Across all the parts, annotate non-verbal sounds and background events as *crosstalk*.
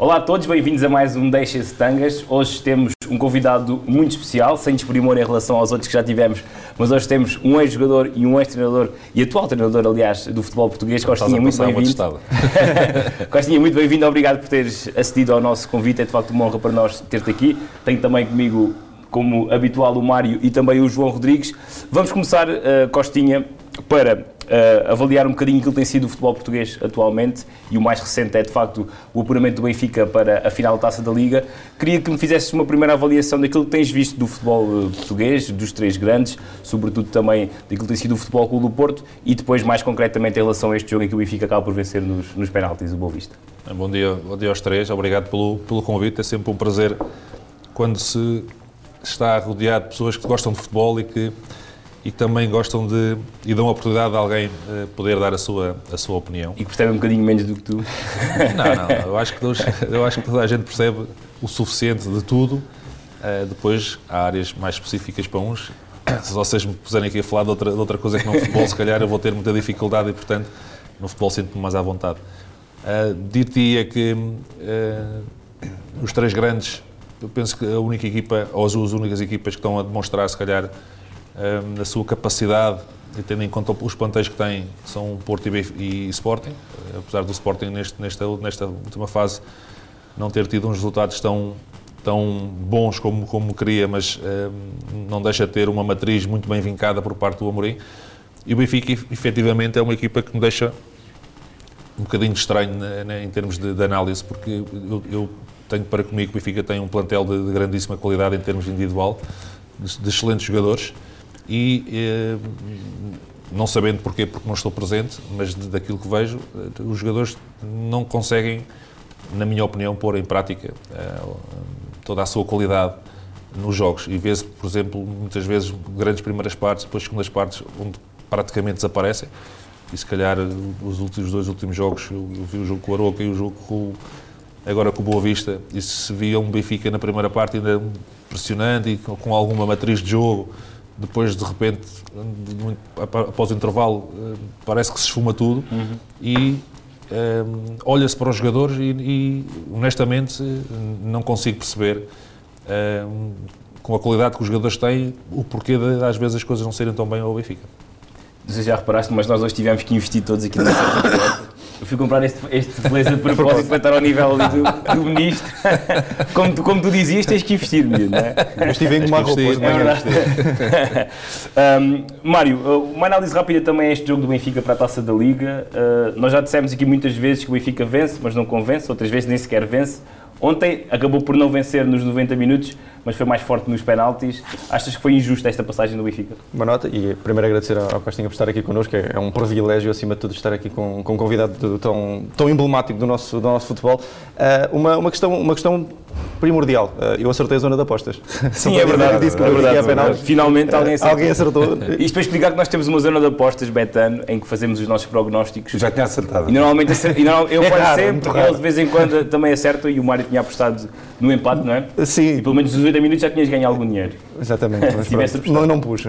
Olá a todos, bem-vindos a mais um Deixa-se Tangas. Hoje temos um convidado muito especial, sem desprimor em relação aos outros que já tivemos, mas hoje temos um ex-jogador e um ex-treinador, e atual treinador, aliás, do futebol português. Costinha, muito bem-vindo. *laughs* Costinha, muito bem-vindo, obrigado por teres acedido ao nosso convite, é de facto uma honra para nós ter-te aqui. Tenho também comigo, como habitual, o Mário e também o João Rodrigues. Vamos começar, uh, Costinha, para uh, avaliar um bocadinho aquilo que tem sido o futebol português atualmente e o mais recente é de facto o apuramento do Benfica para a final da Taça da Liga. Queria que me fizesses uma primeira avaliação daquilo que tens visto do futebol uh, português, dos três grandes, sobretudo também daquilo que tem sido o Futebol Clube do Porto e depois mais concretamente em relação a este jogo em que o Benfica acaba por vencer nos, nos penaltis, o Boa Vista. Bom dia, bom dia aos três, obrigado pelo, pelo convite, é sempre um prazer quando se está rodeado de pessoas que gostam de futebol e que e que também gostam de e dão a oportunidade a alguém uh, poder dar a sua, a sua opinião. E que percebem um bocadinho menos do que tu. *laughs* Não, não, eu acho que, eu acho que toda a gente percebe o suficiente de tudo. Uh, depois há áreas mais específicas para uns. Se vocês me puserem aqui a falar de outra, de outra coisa que não futebol, se calhar eu vou ter muita dificuldade e, portanto, no futebol sinto-me mais à vontade. Uh, Dir-te-ia que uh, os três grandes, eu penso que a única equipa, ou as duas únicas equipas que estão a demonstrar, se calhar, na sua capacidade, e tendo em conta os plantéis que têm, são Porto e, Sporting, eh, apesar do Sporting neste, nesta, nesta última fase não ter tido uns resultados tão, tão bons como, como queria, mas um, não deixa de ter uma matriz muito bem vincada por parte do Amorim. E o Benfica, efetivamente, é uma equipa que me deixa um bocadinho estranho né, né, em termos de, de, análise, porque eu, eu, tenho para comigo que o Benfica tem um plantel de, de grandíssima qualidade em termos individual, de, de excelentes jogadores, e eh, não sabendo porquê, porque não estou presente, mas daquilo que vejo, eh, os jogadores não conseguem, na minha opinião, pôr em prática eh, toda a sua qualidade nos jogos. E vê-se, por exemplo, muitas vezes grandes primeiras partes, depois segundas partes, onde praticamente desaparecem. E se calhar os últimos dois últimos jogos, eu, vi o jogo com o Aroca e o jogo com, agora com o Boa Vista, e se via um Benfica na primeira parte ainda pressionante e com alguma matriz de jogo, depois de repente, após o intervalo, eh, parece que se esfuma tudo uhum. e um, eh, olha-se para os jogadores e, e, honestamente não consigo perceber um, eh, com a qualidade que os jogadores têm o porquê de às vezes as coisas não serem tão bem ao Benfica. Não sei se já reparaste, mas nós hoje tivemos que investir todos aqui nessa *laughs* Eu fui comprar este, este blazer de propósito para estar ao nível ali do, do ministro. *laughs* Como tu, como tu dizias, tens que investir, não é? Eu estive em uma roupa hoje é um, Mário, uma análise rápida também a este jogo do Benfica para a Taça da Liga. Uh, nós já dissemos aqui muitas vezes que o Benfica vence, mas não convence, outras vezes nem sequer vence. Ontem acabou por não vencer nos 90 minutos, mas foi mais forte nos penaltis. Achas que foi injusta esta passagem do Benfica? Uma nota, e primeiro agradecer ao Costinha por estar aqui connosco, é um privilégio, acima de tudo, estar aqui com, com um convidado tão, tão emblemático do nosso, do nosso futebol. Uh, uma, uma, questão, uma questão primordial, uh, eu acertei a zona de apostas. *laughs* Sim, é verdade, disse que é verdade, é verdade. Finalmente alguém acertou. *laughs* alguém acertou. *laughs* Isto para explicar que nós temos uma zona de apostas, Betano, em que fazemos os nossos prognósticos. Já tinha acertado. E normalmente e não, eu é faço sempre, ele de vez em quando também acerto e o Mário tinha apostado no empate, não é? Sim. E pelo menos nos 80 minutos já tinhas ganho algum dinheiro. Exatamente. Não, não pus.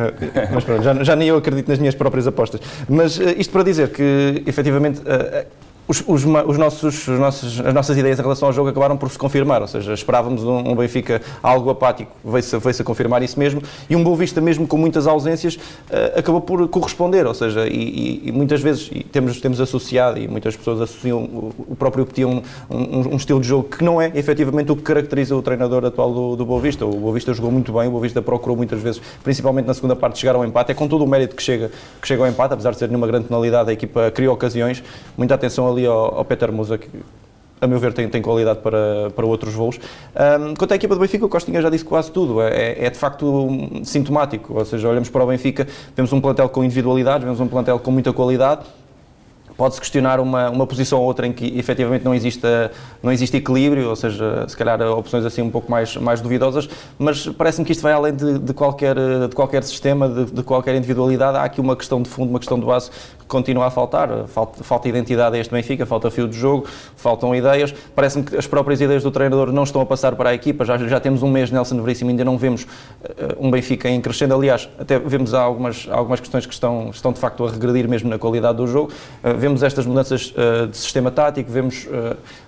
Mas pronto, já, já nem eu acredito nas minhas próprias apostas. Mas uh, isto para dizer que, efetivamente, uh, os, os, os nossos, os nossos, as nossas ideias em relação ao jogo acabaram por se confirmar, ou seja, esperávamos um, um Benfica algo apático, veio-se veio a confirmar isso mesmo, e um Boa Vista mesmo com muitas ausências uh, acabou por corresponder, ou seja, e, e, muitas vezes e temos, temos associado, e muitas pessoas associam o, o próprio Petit um, um, um, estilo de jogo que não é efetivamente o que caracteriza o treinador atual do, do Boa Vista. O Boa Vista jogou muito bem, o Boa Vista procurou muitas vezes, principalmente na segunda parte, chegar ao empate, é com todo o mérito que chega, que chega ao empate, apesar de ser numa grande tonalidade, a equipa criou ocasiões, muita atenção ali ao, ao Peter Musa, que a meu ver tem, tem qualidade para, para outros voos. Um, quanto à equipa do Benfica, o Costinha já disse quase tudo, é, é, de facto sintomático, ou seja, olhamos para o Benfica, vemos um plantel com individualidades, vemos um plantel com muita qualidade, pode-se questionar uma, uma posição ou outra em que efetivamente não existe, não existe equilíbrio, ou seja, se calhar opções assim um pouco mais, mais duvidosas, mas parece-me que isto vai além de, de, qualquer, de qualquer sistema, de, de, qualquer individualidade. Há aqui uma questão de fundo, uma questão de base que continua a faltar. Falta, falta identidade a este Benfica, falta fio de jogo, faltam ideias. Parece-me que as próprias ideias do treinador não estão a passar para a equipa. Já, já temos um mês Nelson Veríssimo, ainda não vemos uh, um Benfica em crescendo. Aliás, até vemos algumas, algumas questões que estão, estão de facto a regredir mesmo na qualidade do jogo. Uh, vemos estas mudanças uh, de sistema tático, vemos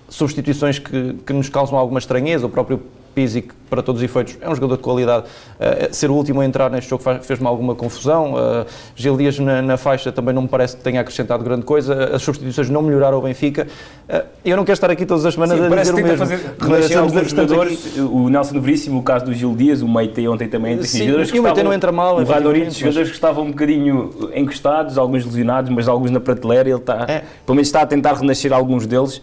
substituições que, que nos causam alguma estranheza. O próprio Pizzi, para todos os efeitos é um jogador de qualidade, uh, ser o último a entrar neste jogo fez-me alguma confusão. Uh, Gil Dias na, na, faixa também não me parece que tenha acrescentado grande coisa. As substituições não melhoraram o Benfica. Uh, eu não quero estar aqui todas as semanas Sim, a dizer o mesmo. Fazer, mas alguns jogadores, aqui. o Nelson Veríssimo, o caso do Gil Dias, o Meite ontem também. Sim, jogadores e o Meite não entra mal. O Vadorito, jogadores que estavam um bocadinho encostados, alguns lesionados, mas alguns na prateleira. Ele está, é. pelo menos está a tentar renascer alguns deles.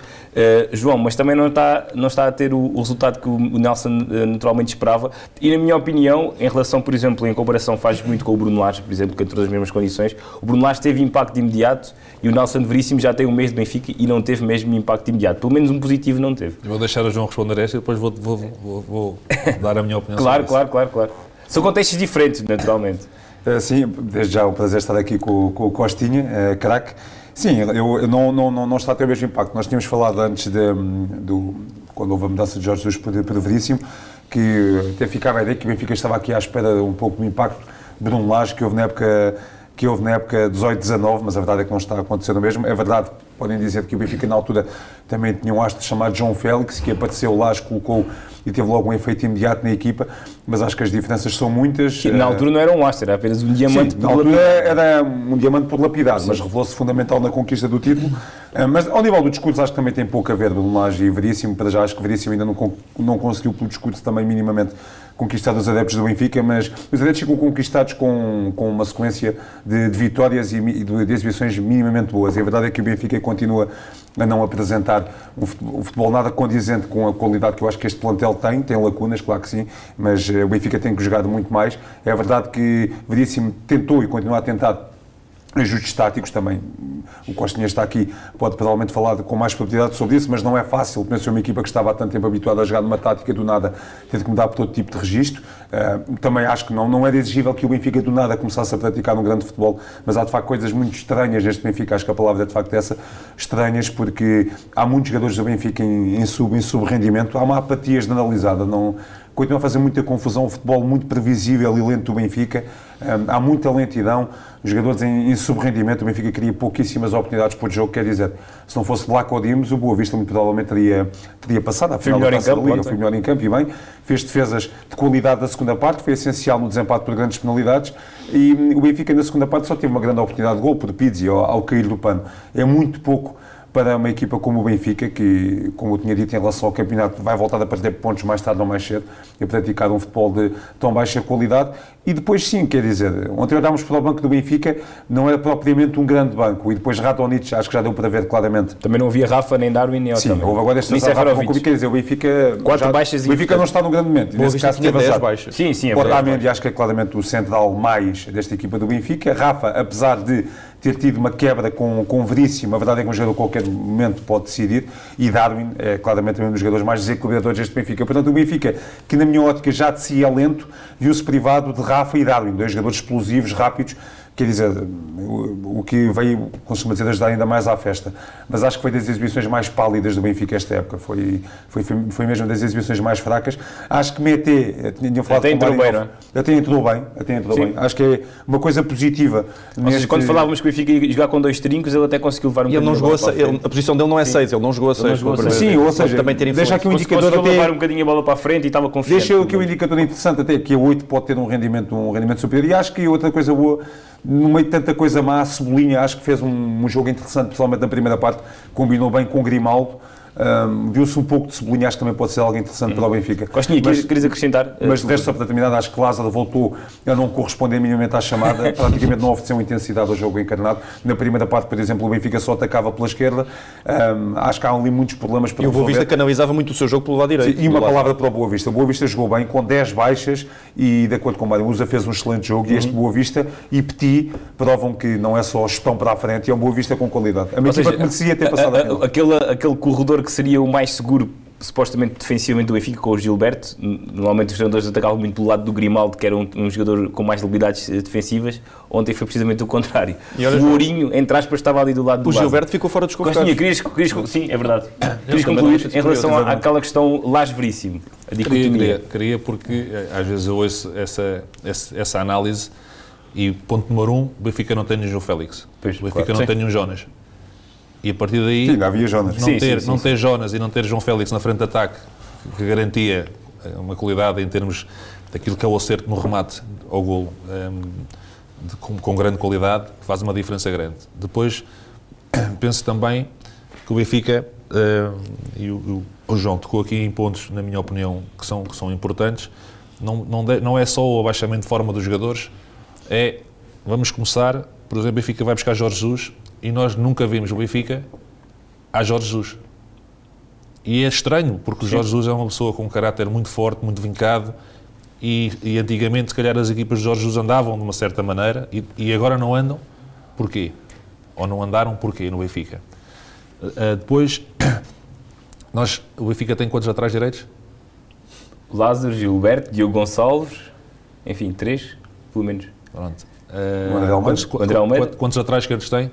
João, mas também não está, não está a ter o, o resultado que o Nelson naturalmente esperava. E, na minha opinião, em relação, por exemplo, em comparação faz muito com o Bruno Lage, por exemplo, que entrou nas mesmas condições, o Bruno Lage teve impacto imediato e o Nelson Veríssimo já tem um mês de Benfica e não teve mesmo impacto imediato. Pelo menos um positivo não teve. Eu vou deixar o João responder esta e depois vou, vou, vou, vou dar a minha opinião Claro, claro, claro, claro. São contextos diferentes, naturalmente. Uh, sim, desde já é um prazer estar aqui com, com o Costinha, uh, craque. Sim, eu, eu, não, não, não, não está a ter o mesmo impacto. Nós tínhamos falado antes de, do, quando houve a mudança de Jorge Jesus para, para Veríssimo, que até ficava a ideia que o Benfica estava aqui à espera um pouco do impacto. De Bruno Lage que houve na época que houve na época 18-19, mas a verdade é que não está acontecendo o mesmo. É verdade, podem dizer que o Benfica na altura também tinha um astro chamado João Félix, que apareceu lá, colocou e teve logo um efeito imediato na equipa, mas acho que as diferenças são muitas. na altura não era um astro, era apenas um diamante Sim, por na altura era um diamante por lapidado, mas revelou-se fundamental na conquista do título. Eh, mas ao nível do discurso acho que também tem pouco a ver, do Lage e Veríssimo, para já acho que Veríssimo ainda não, não conseguiu pelo discurso também minimamente conquistado os adeptos do Benfica, mas os adeptos ficam conquistados com, com uma sequência de, de vitórias e de, de, exibições minimamente boas. E a verdade é que o Benfica continua a não apresentar um futebol nada condizente com a qualidade que eu acho que este plantel tem. Tem lacunas, claro que sim, mas eh, o Benfica tem que jogar muito mais. É verdade que Veríssimo tentou e continua a tentar ajustes táticos também. O Costinha está aqui, pode provavelmente falar com mais probabilidade sobre isso, mas não é fácil. Pensou uma equipa que estava há tanto tempo habituada a jogar numa tática do nada, teve que mudar por todo tipo de registro. Uh, também acho que não, não era exigível que o Benfica do nada começasse a praticar um grande futebol, mas há de facto coisas muito estranhas neste Benfica. Acho que a palavra é de facto essa, estranhas, porque há muitos jogadores do Benfica em, em, sub, em sub-rendimento, há uma apatia generalizada. Não, continua a fazer muita confusão, o futebol muito previsível e lento do Benfica, há muita lentidão, os jogadores em, em subrendimento, o Benfica cria pouquíssimas oportunidades por jogo, quer dizer, se não fosse Black Dimos, o Boa Vista muito provavelmente teria, teria passado, afinal foi melhor, em campo, Liga, foi melhor em campo e bem, fez defesas de qualidade da segunda parte, foi essencial no desempate por grandes penalidades. E o Benfica na segunda parte só teve uma grande oportunidade de gol por Pizzi ao, ao cair do pano, é muito pouco para uma equipa como o Benfica, que, como eu tinha dito em relação ao campeonato, vai voltar a perder pontos mais tarde ou mais cedo e a praticar um futebol de tão baixa qualidade. E depois, sim, quer dizer, ontem olhámos para o banco do Benfica, não era propriamente um grande banco. E depois Radonich, acho que já deu para ver claramente. Também não havia Rafa nem Darwin nem Sim, também. houve agora esta Rafa quer dizer, o Benfica. Quatro já, baixas O Benfica não está no grande momento. Nesse caso, tinha 10 baixas. Sim, sim, é verdade. acho que é claramente o central mais desta equipa do Benfica. Rafa, apesar de ter tido uma quebra com, com Veríssimo, a verdade é que um jogador a qualquer momento pode decidir, e Darwin é claramente um dos jogadores mais desequilibradores deste Benfica. Portanto, o Benfica, que na minha ótica já de si é lento, viu-se privado de Rafa e Darwin, dois jogadores explosivos, rápidos, quer dizer, o, o que veio, costuma dizer, ajudar ainda mais à festa. Mas acho que foi das exibições mais pálidas do Benfica esta época. Foi, foi, foi mesmo das exibições mais fracas. Acho que Mete, eh, tinham falado até entrou bem, não é? Até entrou bem, até entrou bem. Acho que é uma coisa positiva. Ou neste... seja, quando falávamos que o Benfica ia jogar com dois trincos, ele até conseguiu levar um ele não jogou a, ele, a posição dele não é 6, ele não jogou a 6. Sim, ou seja, também ter deixa aqui um indicador até... levar um bocadinho a bola para a frente e estava confiante. Deixa aqui um indicador interessante até, que a 8 pode ter um rendimento, um rendimento superior. E acho que outra coisa boa no meio de tanta coisa má, a Cebolinha acho que fez um, um jogo interessante, principalmente na primeira parte, combinou bem com o Grimaldo. Um, Viu-se um pouco de Cebolinha, acho que também pode ser algo interessante para o Benfica. Costinha, mas, querias acrescentar? Mas de resto, só para terminar, acho que Lázaro voltou a não corresponder minimamente à chamada, *laughs* praticamente não ofereceu intensidade ao jogo encarnado. Na primeira parte, por exemplo, o Benfica só atacava pela esquerda. Um, acho que há ali muitos problemas para E o Boa Vista canalizava muito o seu jogo pelo lado direito. Sim, e uma palavra para o Boa Vista. O Boa Vista jogou bem, com 10 baixas e, de acordo com o Mário Musa, fez um excelente jogo. E este Uhum. Boa Vista e Petit provam que não é só gestão para a frente, é um Boa Vista com qualidade. A minha equipa que merecia ter a- passado a- aquilo. aquele, aquele corredor que seria o mais seguro supostamente defensivamente do Benfica com o Gilberto, normalmente os treinadores atacavam muito pelo lado do Grimaldo, que era um, um jogador com mais habilidades eh, defensivas, ontem foi precisamente o contrário. Olha, o Ourinho, entre aspas, estava ali do lado do O. Gilberto ficou fora dos convocados. querias, querias, sim, é verdade. *coughs* Querias não concluir em relação à- àquela questão Las Veríssimo, a Queria, queria, queria porque eh, às vezes eu ouço essa, essa, essa análise e ponto número um, o Benfica não tem nenhum João Félix. Pois, o Benfica claro. não Sim. tem nenhum Jonas. E a partir daí, Sim, havia Jonas. não, Sim, ter, sim, sim, não sim. ter Jonas e não ter João Félix na frente de ataque, que garantia eh, uma qualidade em termos daquilo que é o acerto no remate ao golo, ehm, de- com, com grande qualidade, faz uma diferença grande. Depois, *clears throat* penso também que o Benfica, ehm, e o, o- o João tocou aqui em pontos, na minha opinião, que são, que são importantes, não, não, de- não é só o abaixamento de forma dos jogadores, é, vamos começar, por exemplo, o Benfica vai buscar Jorge Jesus e nós nunca vimos o Benfica a Jorge Jesus. E é estranho, porque o Jorge Jesus é uma pessoa com um caráter muito forte, muito vincado, e, e antigamente, se calhar, as equipas de Jorge Jesus andavam de uma certa maneira, e, e agora não andam. Porquê? Ou não andaram porquê no Benfica? Ah, depois, *coughs* nós, o Benfica tem quantos atrás direitos? Lázaro, Gilberto, Diogo Gonçalves, enfim, três, pelo menos. Pronto. O André Almeida? quantos, O André Almeida? quantos- quantos atrás esquerdos tem?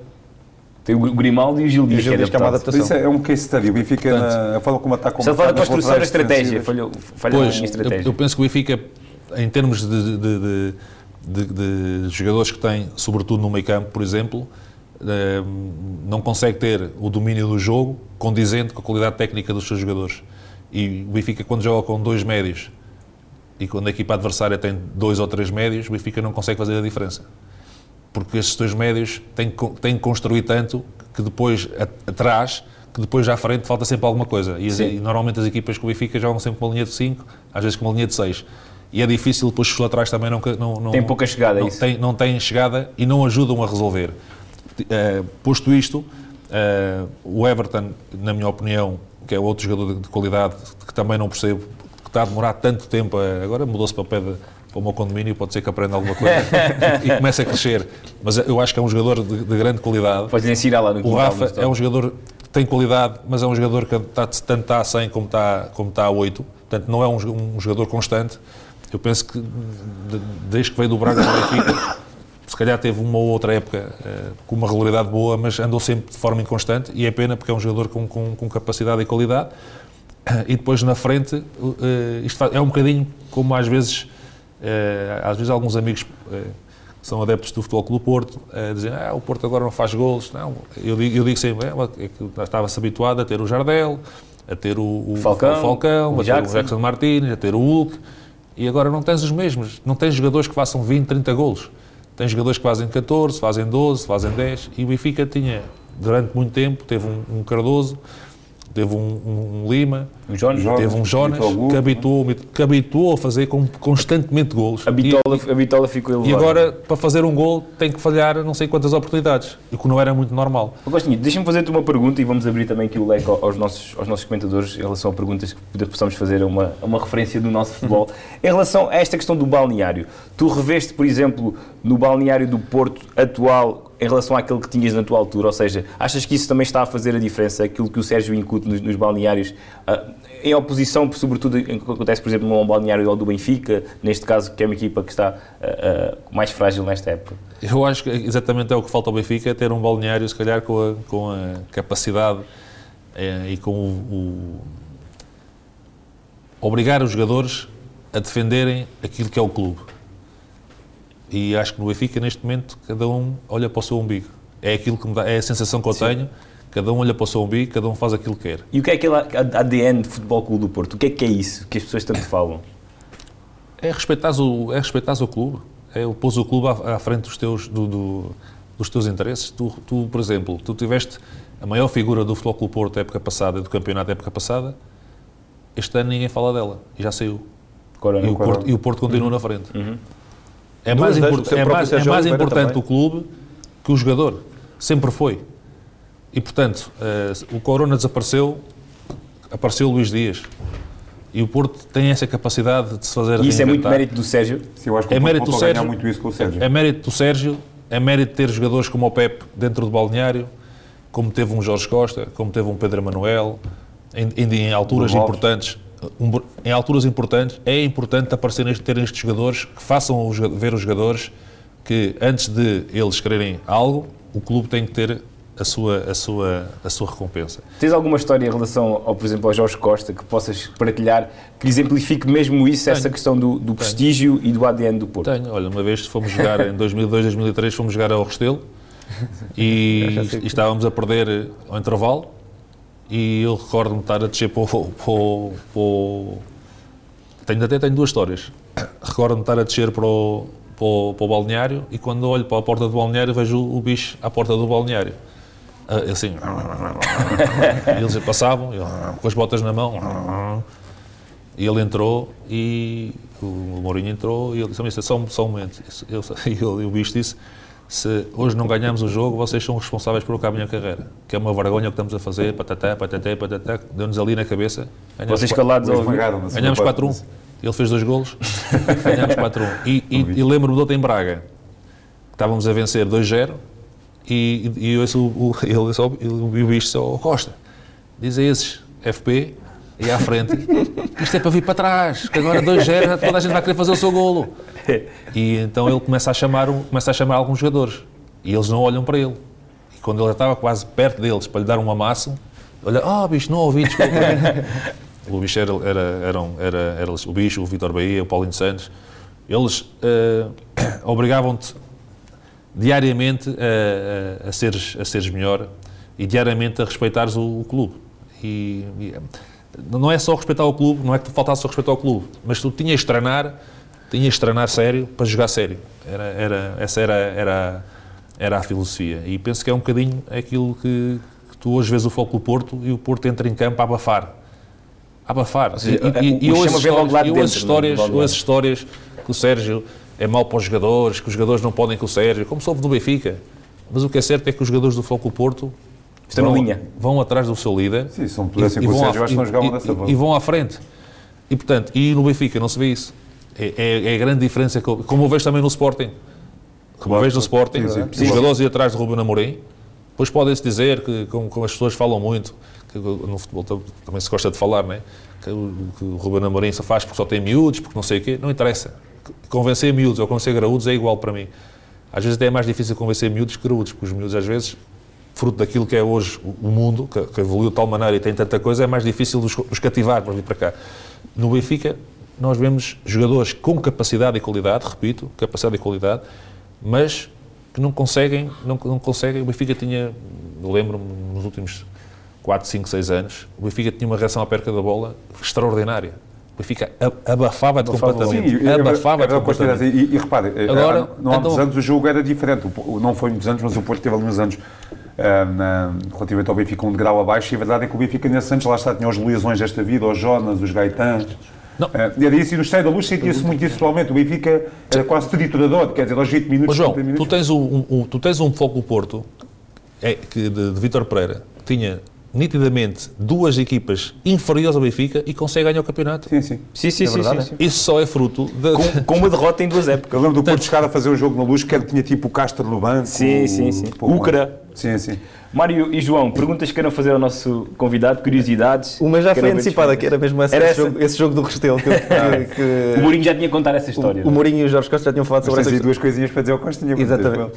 Tem o Grimaldo e o Gil Dias, que é que é uma adaptado. Isso é um case study. O Benfica, Portanto, na, a forma como Está a da mercado, nas construção da estratégia, defensivas. falhou, falhou Pois, em eu, estratégia. eu penso que o Benfica, em termos de, de- de- de- de jogadores que tem, sobretudo no meio campo, por exemplo, eh, não consegue ter o domínio do jogo condizente com a qualidade técnica dos seus jogadores. E o Benfica, quando joga com dois médios e quando a equipa adversária tem dois ou três médios, o Benfica não consegue fazer a diferença. Porque estes dois médios têm, que têm que construir tanto que depois, atrás, que depois já à frente falta sempre alguma coisa. E, as- e normalmente as equipas com o Benfica jogam sempre com uma linha de 5, às vezes com uma linha de 6. E é difícil, depois os laterais também não, não, não Tem pouca chegada, é não isso. Têm, não têm chegada e não ajudam a resolver. Eh, posto isto, eh, o Everton, na minha opinião, que é outro jogador de, de qualidade que também não percebo, que está a demorar tanto tempo, a- agora mudou-se para o pé de, para o meu condomínio, pode ser que aprenda alguma coisa *laughs* e comece a crescer. Mas eu acho que é um jogador de, de grande qualidade. Podes ensinar lá no O Rafa tá. é um jogador que tem qualidade, mas é um jogador que está, tanto está a 100 como está, como está a 8. Portanto, não é um, um jogador constante. Eu penso que de- desde que veio do Braga para o Benfica, se calhar teve uma ou outra época eh, com uma regularidade boa, mas andou sempre de forma inconstante e é pena porque é um jogador com, com, com capacidade e qualidade. E depois na frente, eh, isto é um bocadinho como às vezes, às vezes alguns amigos eh, que são adeptos do Futebol Clube do Porto eh, dizem ah, o Porto agora não faz golos. Não, eu digo, eu digo sempre, é, é que estava-se habituado a ter o Jardel, a ter o, o Falcão, o Falcão, o a ter o. Jackson Martínez, a ter o Hulk, e agora não tens os mesmos. Não tens jogadores que façam 20, 30 golos. Tens jogadores que fazem 14, fazem 12, fazem 10, e o Benfica tinha, durante muito tempo, teve um, um Cardoso, teve um, um- um Lima, O Jones Jones. teve um Jonas que habituou, que habituou a fazer constantemente golos. a bitola, a bitola ficou E, elevada. e agora, para fazer um gol, tem que falhar não sei quantas oportunidades, o que não era muito normal. Agostinho, deixa-me fazer-te uma pergunta e vamos abrir também aqui o leque aos nossos, aos nossos comentadores em relação a perguntas que possamos fazer a uma, a uma referência do nosso futebol. Em relação a esta questão do balneário, tu reveste, por exemplo, no balneário do Porto atual em relação àquele que tinhas na tua altura? Ou seja, achas que isso também está a fazer a diferença, aquilo que o Sérgio incute nos, nos balneários, ah, em oposição, sobretudo, em que acontece, por exemplo, num balneário do Benfica, neste caso, que é uma equipa que está ah, ah, mais frágil nesta época? Eu acho que exatamente é o que falta ao Benfica, é ter um balneário, se calhar, com a, com a capacidade eh, e com o, o- obrigar os jogadores a defenderem aquilo que é o clube. E acho que no Benfica, neste momento, cada um olha para o seu umbigo. É aquilo que dá, é a sensação que eu tenho. Cada um olha para o seu umbigo, cada um faz aquilo que quer. E o que é aquele ADN de Futebol Clube do Porto? O que é que é isso que as pessoas tanto falam? É respeitar o, é respeitares o clube. É o pôs o clube à, à frente dos teus, do, do- dos teus interesses. Tu, tu, por exemplo, tu tiveste a maior figura do Futebol Clube Porto da época passada e do campeonato da época passada, este ano ninguém fala dela e já saiu. Corona. E o, Corona. Porto, e o Porto continua na frente. Uhum. É mais, vezes, impor- o seu é mais, é mais importante também. o clube que o jogador. Sempre foi. E, portanto, eh, o Corona desapareceu, apareceu o Luís Dias. E o Porto tem essa capacidade de se fazer E isso é muito mérito do Sérgio. Sim, eu acho que É o mérito do Sérgio. muito isso com o Sérgio. É mérito do Sérgio, é mérito de ter jogadores como o Pepe dentro do balneário, como teve um Jorge Costa, como teve um Pedro Manuel, em, em, em alturas importantes. um- em alturas importantes, é importante aparecerem terem estes jogadores que façam os ver os jogadores que antes de eles quererem algo, o clube tem que ter a sua, a sua, a sua recompensa. Tens alguma história em relação, ao, por exemplo, ao Jorge Costa que possas partilhar, que exemplifique mesmo isso, essa questão do, do prestígio e do ADN do Porto? Tenho, olha, uma vez fomos jogar em 2002, 2003, fomos jogar ao Restelo *laughs* e, e estávamos a perder ao intervalo e eu recordo-me estar a descer para o, *laughs* para o- para o- Tenho, até tenho duas histórias. Recordo-me estar a descer para o, para, o, para o balneário e quando olho para a porta do balneário vejo o bicho à porta do balneário. Ah, Assim, e eles passavam, eu, com as botas na mão, e ele entrou e o Mourinho entrou e ele disse, só, só um momento. Eu, eu, *laughs* eu, o bicho disse, se hoje não ganhamos o jogo, vocês são responsáveis por acabar a minha carreira. Que é uma vergonha o que estamos a fazer, patatá, patatá, patatá, deu-nos ali na cabeça. Ganhamos Vocês calados ao parte. 4-1. Ele fez dois golos, *laughs* ganhámos 4-1. E, e, e lembro-me de outra em Braga, estávamos a vencer 2-0 e, e eu o, *laughs* ele, só, o bicho só, "Oh, Costa, diz a esses FP e à frente, *laughs* isto é para vir para trás, que agora 2-0 toda a gente vai querer fazer o seu golo. E então ele começa a chamar, começa a chamar alguns jogadores e eles não olham para ele. E quando ele estava quase perto deles para lhe dar um amasso, olha, ah bicho, não ouvi, desculpa. *laughs* O bicho era, era, eram- era, era, o bicho, o Vitor Bahia, o Paulinho Santos. Eles eh, *clears throat* obrigavam-te diariamente a, a, a seres, a seres melhor e diariamente a respeitares o, o clube. E, e, não é só respeitar o clube, não é que tu faltasse só respeitar o clube, mas tu tinhas de treinar, tinhas de treinar sério para jogar sério. Era, era, essa era, era, era a filosofia. E penso que é um bocadinho aquilo que, que tu hoje vês o Foco do Porto e o Porto entra em campo a abafar. A abafar. seja, e, e, e o eu chama ouço vem logo lá de histórias, que o Sérgio é mau para os jogadores, que os jogadores não podem com o Sérgio, como soube do Benfica. Mas o que é certo é que os jogadores do Foco Porto Estão na vão, linha. vão atrás do seu líder Sim, o vão Sérgio, à- e- vão à frente. E, portanto, e no Benfica não se vê isso. É, é- é a grande diferença, eu- como eu vejo também no Sporting. Como eu vejo no Sporting, Sim, sim. os jogadores ir atrás de Ruben Amorim, depois podem-se dizer, que, como, como as pessoas falam muito, que no futebol tam- também se gosta de falar, não é? que, que o Ruben Amorim só faz porque só tem miúdos, porque não sei o quê, não interessa. Convencer miúdos ou convencer graúdos é igual para mim. Às vezes até é mais difícil convencer miúdos que graúdos, porque os miúdos às vezes fruto daquilo que é hoje o mundo, que, que evoluiu de tal maneira e tem tanta coisa, é mais difícil os, os cativar para vir para cá. No Benfica, nós vemos jogadores com capacidade e qualidade, repito, capacidade e qualidade, mas que não conseguem, não, não conseguem. O Benfica tinha, lembro-me, nos últimos 4, 5, 6 anos, o Benfica tinha uma reação à perca da bola extraordinária. O Benfica abafava-te Abafava completamente. Sim, abafava-te completamente. e, e repare, eh, Agora, há- não há muitos então- anos o jogo era diferente. Não foi muitos anos, mas o Porto teve ali uns anos ah, na- relativamente ao Benfica um degrau abaixo. E a verdade é que o Benfica nesses anos lá está, tinha os Luizões desta vida, os Jonas, os Gaetãs. Não. Era isso, e no Estádio da Luz sentia-se muito isso atualmente. O Benfica era quase triturador, quer dizer, aos 20 minutos, Mas, João, 30 tu minutos. tens um, um- tu tens um foco do Porto é, que, de, de Vítor Pereira que tinha nitidamente duas equipas inferiores ao Benfica e consegue ganhar o campeonato. Sim, sim. Sim, sim, sim, verdade, sim, sim. Isso só é fruto de, Com, com uma derrota em duas *laughs* épocas. Eu lembro do Porto chegar a fazer o jogo na luz, que era- tinha tipo o Castro no banco. Sim, sim, sim. mais. Sim, sim. Mário e João, perguntas que queiram fazer ao nosso convidado, curiosidades. Uma já foi antecipada, que era mesmo essa, Era esse, essa? jogo, esse jogo do Restelo. Que, *laughs* que- que- O Mourinho já tinha contado essa história. o, o Mourinho e o Jorge Costa já tinham falado Mas sobre essa duas coisinhas para dizer ao dizer Exatamente.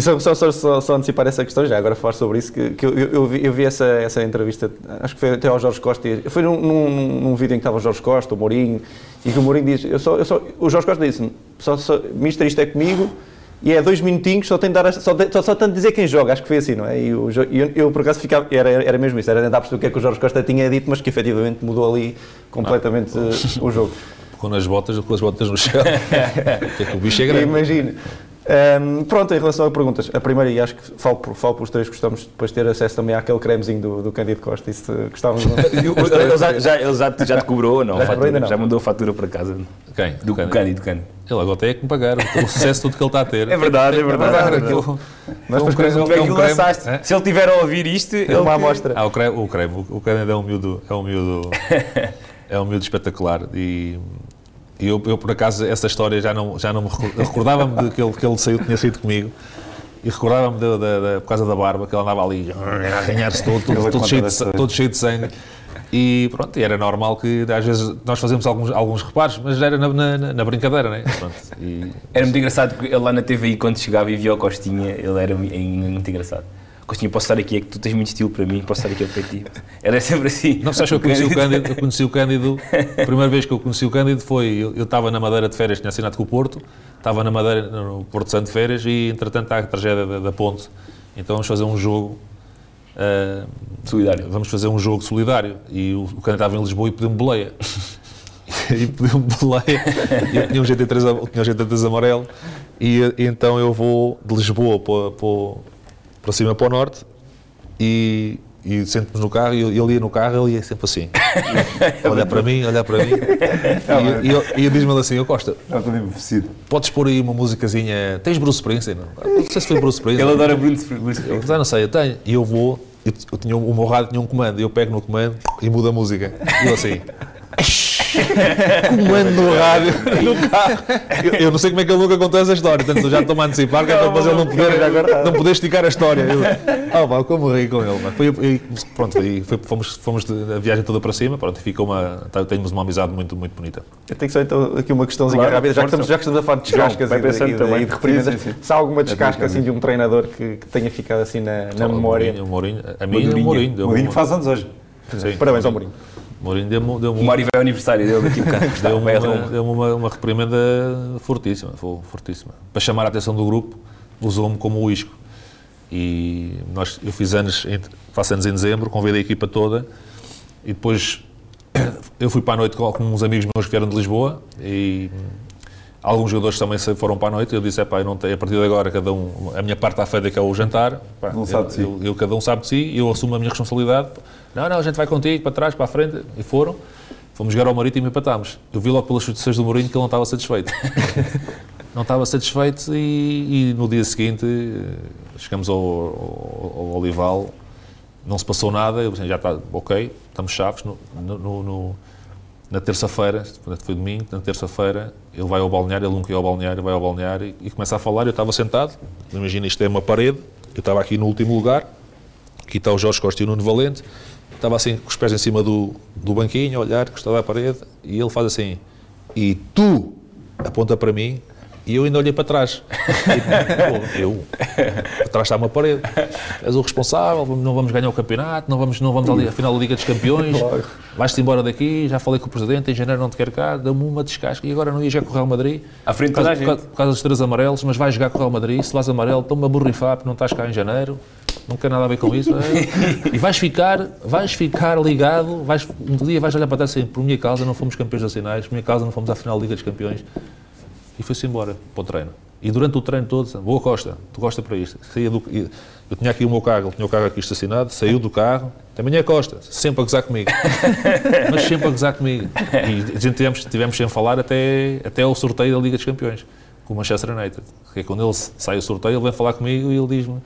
Só, só, só, só, só antecipar essa questão, já agora falar sobre isso, que, que eu, eu- eu vi, eu vi essa, essa entrevista, acho que foi até ao Jorge Costa, e- foi num, num, num vídeo em que estava o Jorge Costa, o Mourinho, e que o Mourinho diz, eu só, eu só, o Jorge Costa disse-me, só, só, mister, isto é comigo, e é dois minutinhos, só tem de dar, só, tem- só, só tem de dizer quem joga, acho que foi assim, não é? E o Jo- e eu, eu, por acaso ficava, era, era mesmo isso, era tentar perceber o que é que o Jorge Costa tinha dito, mas que efetivamente mudou ali completamente eh, o jogo. com as botas, com as botas no chão. *laughs* É que o bicho é grande. Imagina. Um, pronto, em relação a perguntas, a primeira, e acho que falo, por, falo pelos três, gostamos depois de ter acesso também àquele cremezinho do, do Cândido Costa. Isso gostávamos. *laughs* ele já, já, ele já, já te cobrou ou não? Já, fatura, não? já mandou a fatura para casa? Quem? Do Cândido, Cândido. Ele agora tem é que me pagar o sucesso todo que ele está a ter. É verdade, é verdade. É verdade. Mas depois quando é que lançaste, é? se ele tiver a ouvir isto, é ele uma amostra. Ah, o creme, o creme, o Cândido é um miúdo, é um miúdo, *laughs* é um miúdo espetacular e eu, eu, por acaso, essa história já não, já não me recordava-me de que ele, que ele saiu, tinha saído comigo. E recordava-me por causa da barba, que ele andava ali a ganhar-se todo, todo, todo, cheio de, todo cheio de sangue. E pronto, era normal que às vezes nós fazíamos alguns, alguns reparos, mas era na, na, na brincadeira, né? Pronto, e... Era muito engraçado porque ele lá na TVI, quando chegava e via o Costinha, ele era muito engraçado. Costinha, posso estar aqui, é que tu tens muito estilo para mim, posso estar aqui ao pé de ti. Era sempre assim. Não sabes que eu conheci o Cândido, eu conheci o Cândido, a primeira vez que eu conheci o Cândido foi, eu, eu estava na Madeira de férias, tinha assinado com o Porto, estava na Madeira, no Porto Santo de férias e entretanto está a tragédia da, da ponte, então vamos fazer um jogo uh, solidário. Vamos fazer um jogo solidário e o, o Cândido estava em Lisboa e pediu-me boleia. *laughs* e pediu-me boleia, eu tinha um GT3, tinha um GT3 amarelo e, e, então eu vou de Lisboa para, para para cima para o norte e, e sento-me no carro e ele ia no carro, ele ia sempre assim. *laughs* olhar para mim, olhar para mim. e, e, e, e diz-me assim, eu Costa, podes pôr aí uma musicazinha, tens Bruce Springsteen? Não, não sei se foi Bruce Springsteen. Ele adora Bruce Springsteen. Eu não sei, eu tenho. E eu vou, eu, eu tinha, o meu rádio tinha um comando, eu pego no comando e mudo a música. E eu assim... *laughs* comando no rádio, no carro. Eu, eu, não sei como é que ele nunca contou essa história, portanto eu já estou-me a antecipar, que é para fazer ele não poder, não poder esticar a história. Eu, oh, pá, como ri com ele. Foi, e, pronto, foi, fomos, fomos a viagem toda para cima, pronto, ficou uma, tá, temos uma amizade muito, muito bonita. Eu tenho só então aqui uma questãozinha claro, rápida, já que, estamos, já que estamos a falar de descascas e, de, e, de reprimendas, se há alguma descasca assim, de um treinador que, que tenha ficado assim na, na memória? O Mourinho, a mim é o Mourinho. O Mourinho faz anos hoje. Parabéns ao Mourinho. Mourinho deu-me. Deu o Mário vai ao aniversário dele daqui a bocado. *laughs* Deu-me uma, deu uma, uma reprimenda fortíssima, fortíssima. Para chamar a atenção do grupo, usou-me como o isco. E nós, eu fiz anos, faço anos em dezembro, convidei a equipa toda e depois *coughs* eu fui para a noite com, uns amigos meus que vieram de Lisboa e alguns jogadores também foram para a noite. Eu disse: é pá, não tenho, a partir de agora, cada um, a minha parte à feira que é o jantar, pá, não sabe eu, eu, eu, cada um sabe de si, eu assumo a minha responsabilidade não, não, a gente vai contigo, para trás, para a frente. E foram. Fomos jogar ao Marítimo e empatámos. Eu vi logo pelas substituições do Mourinho que ele não estava satisfeito. *laughs* não estava satisfeito e, e, no dia seguinte eh, chegamos ao, ao, ao, Olival, não se passou nada, eu já está, ok, estamos chaves. No, no, no, na terça-feira, foi domingo, na terça-feira, ele vai ao balneário, ele nunca ia ao balneário, vai ao balneário e, e começa a falar, eu estava sentado, imagina isto é uma parede, eu estava aqui no último lugar, aqui está o Jorge Costa e o Nuno Valente, estava assim com os pés em cima do, do banquinho, a olhar, estava à parede, e ele faz assim, e tu, aponta para mim, e eu ainda olhei para trás. *laughs* E, eu, atrás está uma parede. És o responsável, não vamos ganhar o campeonato, não vamos, não vamos ali à final da Liga dos Campeões, vais-te embora daqui, já falei com o Presidente, em janeiro não te quero cá, dá-me uma descasca e agora não ia jogar com o Real Madrid. À frente por causa, por, por causa dos três amarelos, mas vais jogar com o Real Madrid, se vás amarelo, estou-me a borrifar porque não estás cá em janeiro não quer nada a ver com isso. É? e vais ficar, vais ficar ligado, vais, um dia vais olhar para trás assim, por minha causa não fomos campeões nacionais, por minha causa não fomos à final da Liga dos Campeões. E foi-se embora para o treino. E durante o treino todo, boa Costa, tu gosta para isto. Saía do, eu tinha aqui o meu carro, ele tinha o carro aqui estacionado, saiu do carro, também é Costa, sempre a gozar comigo. *laughs* Mas sempre a gozar comigo. E a gente tivemos, tivemos sem falar até, até o sorteio da Liga dos Campeões, com o Manchester United. Porque quando ele sai o sorteio, ele vem falar comigo e ele diz-me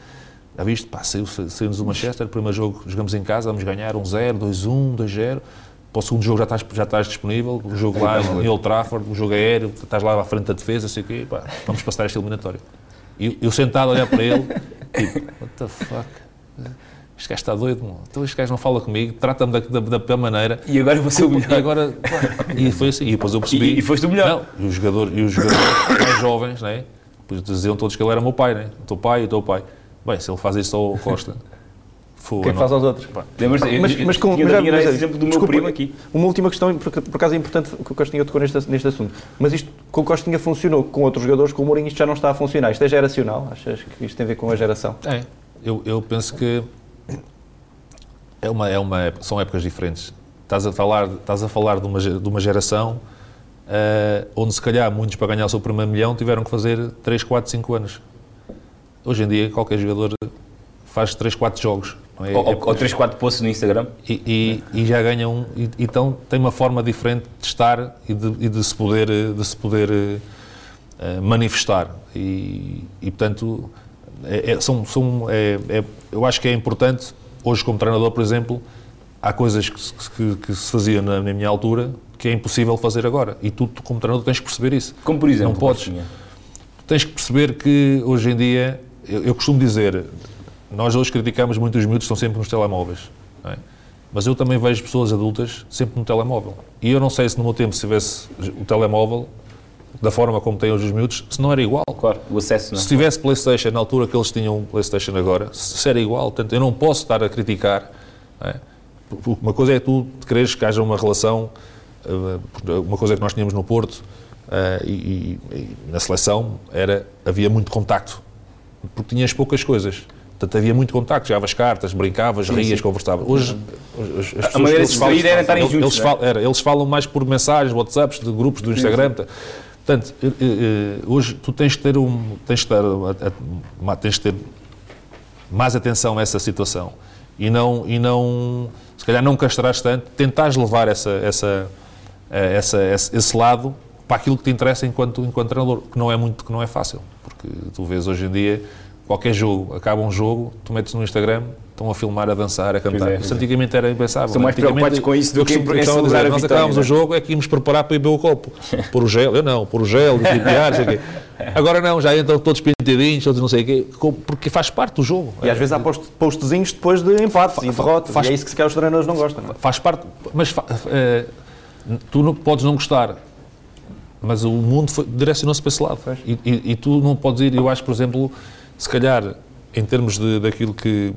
já viste? Pá, saímos saiu do Manchester, primeiro jogo jogamos em casa, vamos ganhar 1-0, 2-1, 2-0. Para o segundo jogo já estás, já estás disponível, o jogo lá em Old Trafford, o jogo aéreo, estás lá à frente da defesa, sei o quê, pá, vamos passar esta eliminatória. E eu sentado a olhar para ele, tipo, what the fuck? Este gajo está doido, mano. Então este gajo não fala comigo, trata-me da, da, da, pior maneira. E agora eu vou ser o melhor. E agora, pá, e foi assim, e depois eu percebi... E, e foste o melhor. Não, e os jogadores, e os jogadores mais jovens, né? Depois diziam todos que ele era meu pai, né? O teu pai, o teu pai. Bem, se ele faz isso ao Costa. *laughs* O que é que faz aos outros? Lembras, mas, mas, com, mas, já, mas, exemplo do desculpa, meu primo aqui. Uma última questão, por, por acaso é importante que o Costinha tocou neste, neste assunto. Mas isto com o Costinha funcionou, com outros jogadores, com o Mourinho isto já não está a funcionar. Isto é geracional? Achas que isto tem a ver com a geração? É, eu, eu penso que é uma, é uma, são épocas diferentes. Estás a falar, estás a falar de, uma, de uma geração uh, onde se calhar muitos para ganhar o seu primeiro milhão tiveram que fazer 3, 4, 5 anos. Hoje em dia qualquer jogador faz 3, 4 jogos. É? Ou, é, ou 3, 4 posts no Instagram. E, e, e já ganha um. E, então tem uma forma diferente de estar e de, e de se poder, de se poder uh, manifestar. E, portanto, é, é, são, são, é, eu acho que é importante, hoje como treinador, por exemplo, há coisas que, que, que se faziam na, na, minha altura que é impossível fazer agora. E tu, tu, como treinador, tens que perceber isso. Como por exemplo? Não podes. Tens que perceber que hoje em dia, eu, eu costumo dizer, nós hoje criticamos muito os miúdos que estão sempre nos telemóveis. É? Mas eu também vejo pessoas adultas sempre no telemóvel. E eu não sei se no meu tempo, se tivesse o telemóvel, da forma como têm hoje os miúdos, se não era igual. Claro, o acesso não. Se tivesse Playstation na altura que eles tinham Playstation agora, se era igual. Portanto, eu não posso estar a criticar. É? Uma coisa é tu quereres que haja uma relação, eh, uma coisa que nós tínhamos no Porto eh, e, e na seleção, era, havia muito contacto, porque tinhas poucas coisas. Portanto, havia muito contacto, jogavas cartas, brincavas, sim, rias, sim. conversavas. Hoje, as. A maneira de se falam, era estarem juntos, eles, falam, era, eles falam mais por mensagens, WhatsApps, de grupos do Instagram. Sim, Portanto, eh, eh, hoje tu tens de ter um, tens de ter, tens de ter mais atenção a essa situação e não e não se calhar não castrares tanto, tentares levar essa essa eh, essa esse lado para aquilo que te interessa enquanto enquanto treinador, que não é muito que não é fácil, porque tu vês hoje em dia qualquer jogo, acaba um jogo, tu metes no Instagram, estão a filmar, a dançar, a cantar. É, isso antigamente era impensável. São mais preocupados com isso do que em celebrar Nós acabámos o jogo, é que íamos preparar para ir beber o copo. *laughs* Por o gel, eu não, por o gel, lipiar, sei o quê. Agora não, já entram todos pintadinhos, todos não sei o quê, porque faz parte do jogo. E às vezes há post, postzinhos depois de empates e derrotas, faz, e é isso que se calhar os treinadores não gostam. Não é? Faz parte, mas é, tu não, podes não gostar, mas o mundo direcionou-se para esse lado. E, e, e tu não podes ir, eu acho, por exemplo se calhar, em termos de, daquilo que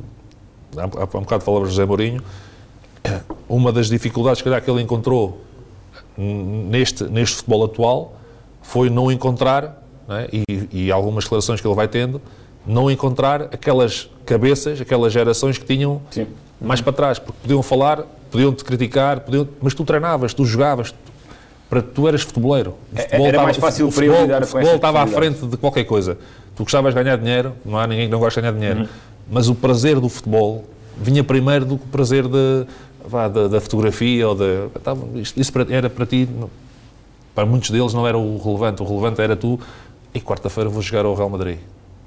há, há um bocado falava José Mourinho, uma das dificuldades que, que ele encontrou neste, neste futebol atual foi não encontrar, não é? e, e, algumas declarações que ele vai tendo, não encontrar aquelas cabeças, aquelas gerações que tinham Sim. mais para trás, porque podiam falar, podiam-te criticar, podiam, mas tu treinavas, tu jogavas, para tu eras futeboleiro. O futebol Era mais fácil o futebol, o futebol estava à frente de qualquer coisa. Tu gostavas de ganhar dinheiro, não há ninguém que não goste de ganhar dinheiro, uhum. mas o prazer do futebol vinha primeiro do que o prazer de, vá, da, da, fotografia ou da. Tá, isso, isso era para ti, para muitos deles não era o relevante, o relevante era tu, e quarta-feira vou jogar ao Real Madrid.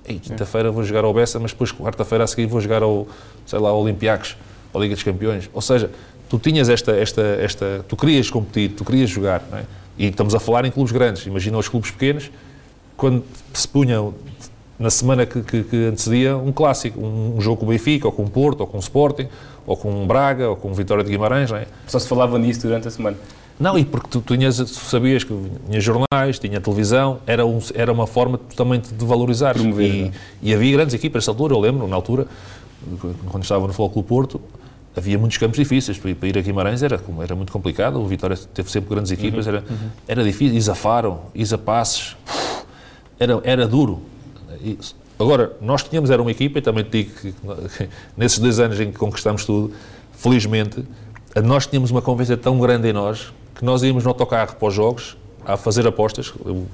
E quinta-feira vou jogar ao Bessa, mas depois quarta-feira a seguir vou jogar ao, sei lá, ao Olympiacos, à Liga dos Campeões. Ou seja, tu tinhas esta, esta, esta, tu querias competir, tu querias jogar, é? E estamos a falar em clubes grandes. Imagina os clubes pequenos, quando se punham na semana que, que, que, antecedia um clássico, um, jogo com o Benfica, ou com o Porto, ou com o Sporting, ou com o Braga, ou com o Vitória de Guimarães. É? Só se falava nisso durante a semana. Não, e porque tu, tu, tinhas, tu sabias que tinha jornais, tinha televisão, era, um, era uma forma também de valorizar. Promover, e, é? e, havia grandes equipas nessa altura, eu lembro, na altura, quando estava no Futebol Clube Porto, havia muitos campos difíceis. Para ir a Guimarães era, era muito complicado, o Vitória teve sempre grandes equipas, uhum, era, uhum. era difícil. Isa Faro, Isa Passes, era, era duro. Agora, nós tínhamos, era uma equipa, e também te digo que nesses dois anos em que conquistamos tudo, felizmente, nós tínhamos uma convivência tão grande em nós que nós íamos no autocarro para os jogos a fazer apostas. O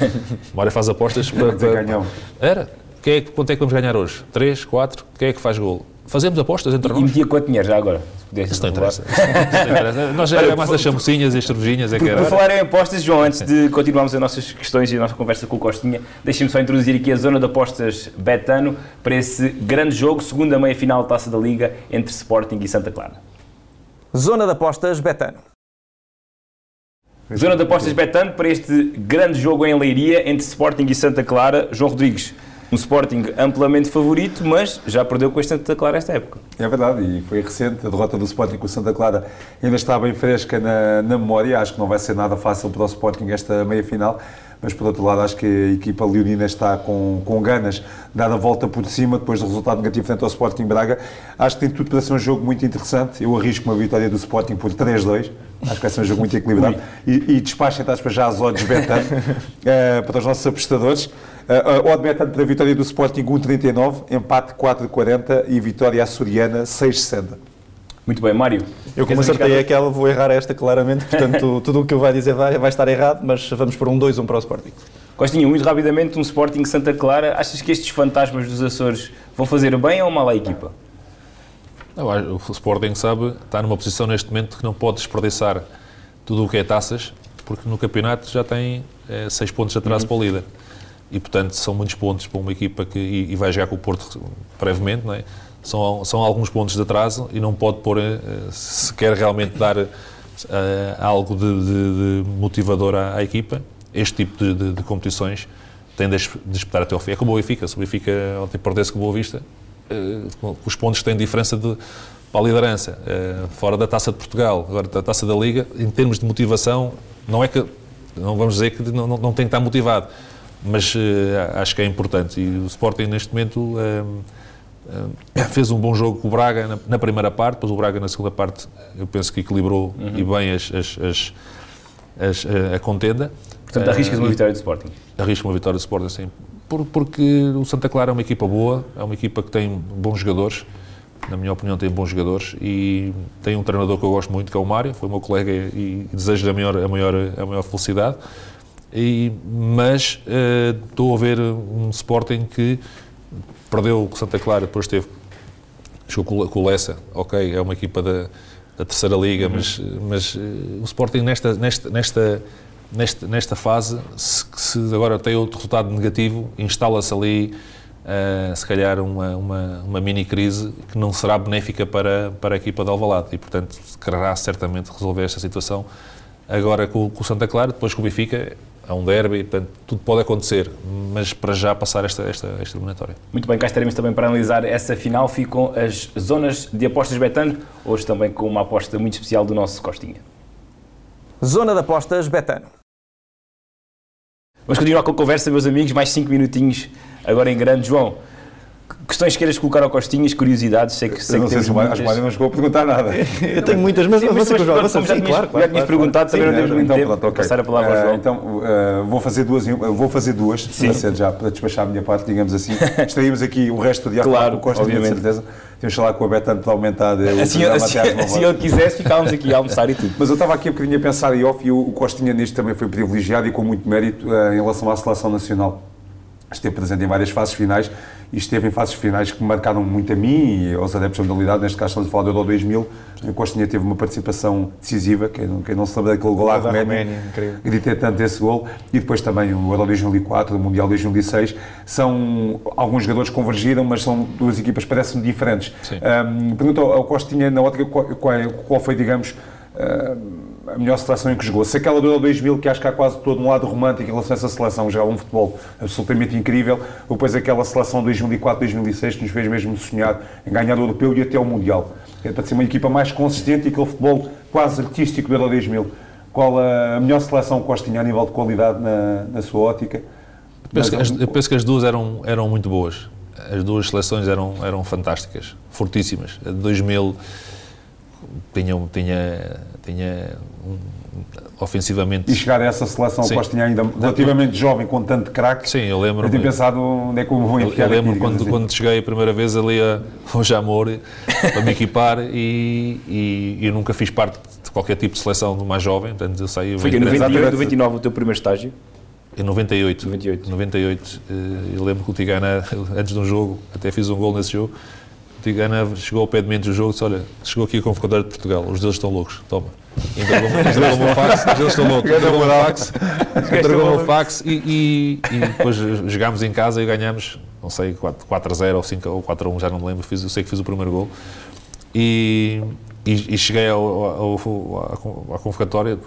*laughs* Mário faz apostas para. para era. Quem é, quanto é que vamos ganhar hoje? Três, quatro? Quem é que faz golo? Fazemos apostas entre e, nós. E metia quanto dinheiro já agora? Isso não interessa. Isso não interessa. *laughs* Nós já é mais as chamucinhas e as cervejinhas. É por, por falar em apostas, João, antes de continuarmos as nossas questões e a nossa conversa com o Costinha, deixem-me só introduzir aqui a zona de apostas Betano para esse grande jogo, segunda meia-final da Taça da Liga entre Sporting e Santa Clara. Zona de apostas Betano. Zona de apostas Betano para este grande jogo em Leiria entre Sporting e Santa Clara. João Rodrigues, um Sporting amplamente favorito, mas já perdeu com este Santa Clara esta época. É verdade, e foi recente, a derrota do Sporting com o Santa Clara ainda está bem fresca na, na memória, acho que não vai ser nada fácil para o Sporting esta meia-final, mas por outro lado acho que a equipa leonina está com, com ganas de dar a volta por cima depois do resultado negativo frente ao Sporting Braga. Acho que tem tudo para ser um jogo muito interessante. Eu arrisco uma vitória do Sporting por 3-2. Acho que vai ser um jogo muito equilibrado. E, e despacho, entre aspas, já as odds betano uh, *laughs* para os nossos apostadores. Uh, uh, odd betano para a vitória do Sporting 1,39, empate 4,40 e vitória açoriana 6,60. Muito bem, Mário. Eu como acertei aquela, vou errar esta claramente, portanto *laughs* tudo o que eu vai dizer vai, vai estar errado, mas vamos por um 2-1 para o Sporting. Costinha, muito rapidamente, um Sporting Santa Clara. Achas que estes fantasmas dos Açores vão fazer bem ou mal à equipa? o Sporting sabe, está numa posição neste momento que não pode desperdiçar tudo o que é taças, porque no campeonato já tem é, seis pontos de atraso uhum. para o líder. E, portanto, são muitos pontos para uma equipa que e, e vai jogar com o Porto brevemente, não é? São, são alguns pontos de atraso e não pode pôr, eh, se quer realmente dar uh, algo de, de, de motivador à, à, equipa, este tipo de, de, competições tem de disputar até ao fim. É como o Benfica, se o Benfica ontem perdesse com Boa Vista, uh, os pontos têm diferença de, para a liderança, uh, fora da Taça de Portugal, agora da Taça da Liga, em termos de motivação, não é que, não vamos dizer que não, não, não tem que estar motivado, mas uh, acho que é importante. E o Sporting, neste momento, fez um bom jogo com o Braga na, na, primeira parte, depois o Braga na segunda parte, eu penso que equilibrou uhum. e bem as, as, as, a contenda. Portanto, arriscas uma vitória do Sporting? Arrisco uma vitória do Sporting, sim. Por, porque o Santa Clara é uma equipa boa, é uma equipa que tem bons jogadores, na minha opinião tem bons jogadores e tem um treinador que eu gosto muito, que é o Mário, foi meu colega e, e desejo a maior, a maior, a maior felicidade. E, mas uh, estou a ver um Sporting que perdeu o Santa Clara, depois teve, jogou com o Lessa, ok, é uma equipa da, da terceira liga, uhum. mas, mas uh, o Sporting nesta, nesta, nesta nesta, nesta fase, se, se, agora tem outro resultado negativo, instala-se ali, uh, se calhar, uma, uma, uma, mini crise que não será benéfica para, para a equipa de Alvalade e, portanto, quererá certamente resolver esta situação agora com, com o Santa Clara, depois com o Benfica, é um derby, portanto, tudo pode acontecer, mas para já passar esta, esta, esta eliminatória. Muito bem, cá estaremos também para analisar essa final. Ficam as zonas de apostas Betano, hoje também com uma aposta muito especial do nosso Costinha. Zona de apostas Betano. Vamos continuar com a conversa, meus amigos, mais 5 minutinhos agora em grande. João, questões que queiras colocar ao Costinhas, curiosidades, sei que, sei eu não que sei se muitas... a Mário não chegou a perguntar nada. *laughs* eu tenho muitas, mas, sim, mas mas, mas, sim, claro, claro, já tinhas perguntado, também não temos muito então, tempo. Pronto, okay. Passar a palavra ao João. Uh, então, uh, vou fazer duas, vou fazer duas, para já, para despachar a minha parte, digamos assim. *laughs* Estaríamos aqui o resto do dia claro, com o Costa, obviamente. com certeza. Temos que falar com a Betano para aumentar assim, assim, Se *laughs* ele quisesse, ficávamos aqui a almoçar e tudo. Mas eu estava aqui um bocadinho a pensar e off, e o Costinha nisto também foi privilegiado e com muito mérito em relação à seleção nacional esteve presente em várias fases finais e esteve em fases finais que me marcaram muito a mim e aos adeptos da modalidade, neste caso estamos a falar do Euro 2000, a Costinha teve uma participação decisiva, quem não, quem não se lembra daquele gol à Roménia, Roménia gritei tanto esse gol, e depois também o Euro 2004, o Mundial 2006, são, alguns jogadores convergiram, mas são duas equipas parece-me diferentes. Um, pergunto ao Costinha, na ótica, qual, qual foi, digamos, uh, a melhor seleção em que jogou. Se aquela do Euro 2000, que acho que há quase todo um lado romântico em relação a essa seleção, já é um futebol absolutamente incrível, ou depois aquela seleção 2004-2006 que nos fez mesmo sonhar em ganhar o Europeu e até o Mundial. É para ser uma equipa mais consistente e aquele futebol quase artístico do Euro 2000. Qual a melhor seleção que Costa a nível de qualidade na, na sua ótica? Penso as, eu penso que as duas eram, eram muito boas. As duas seleções eram, eram fantásticas, fortíssimas. A de 2000 tinha, tinha, tinha um, ofensivamente. E chegar a essa seleção, Sim. Costa tinha ainda relativamente jovem, com tanto craque. Sim, eu lembro. Eu tinha pensado onde é que eu vou enfiar. Eu, eu lembro aqui, quando, assim. quando cheguei a primeira vez ali ao Jamor para me equipar *laughs* e, e, eu nunca fiz parte de qualquer tipo de seleção do mais jovem, portanto eu saí. Foi em 98, 99 o teu primeiro estágio? Em 98. 98. 98. Eu lembro que o Tigana, *laughs* antes de um jogo, até fiz um gol nesse jogo Tigana chegou ao pé de mim do jogo e disse: Olha, chegou aqui a convocadora de Portugal, os deles estão loucos, toma. Entregou-me o fax, os deles estão loucos. Entregou-me o fax, entregou o fax e, e, e, depois jogámos em casa e ganhámos, não sei, 4, 4 a 0 ou 5 ou 4 a 1, já não me lembro, fiz, eu sei que fiz o primeiro gol. E, e, e cheguei à convocatória,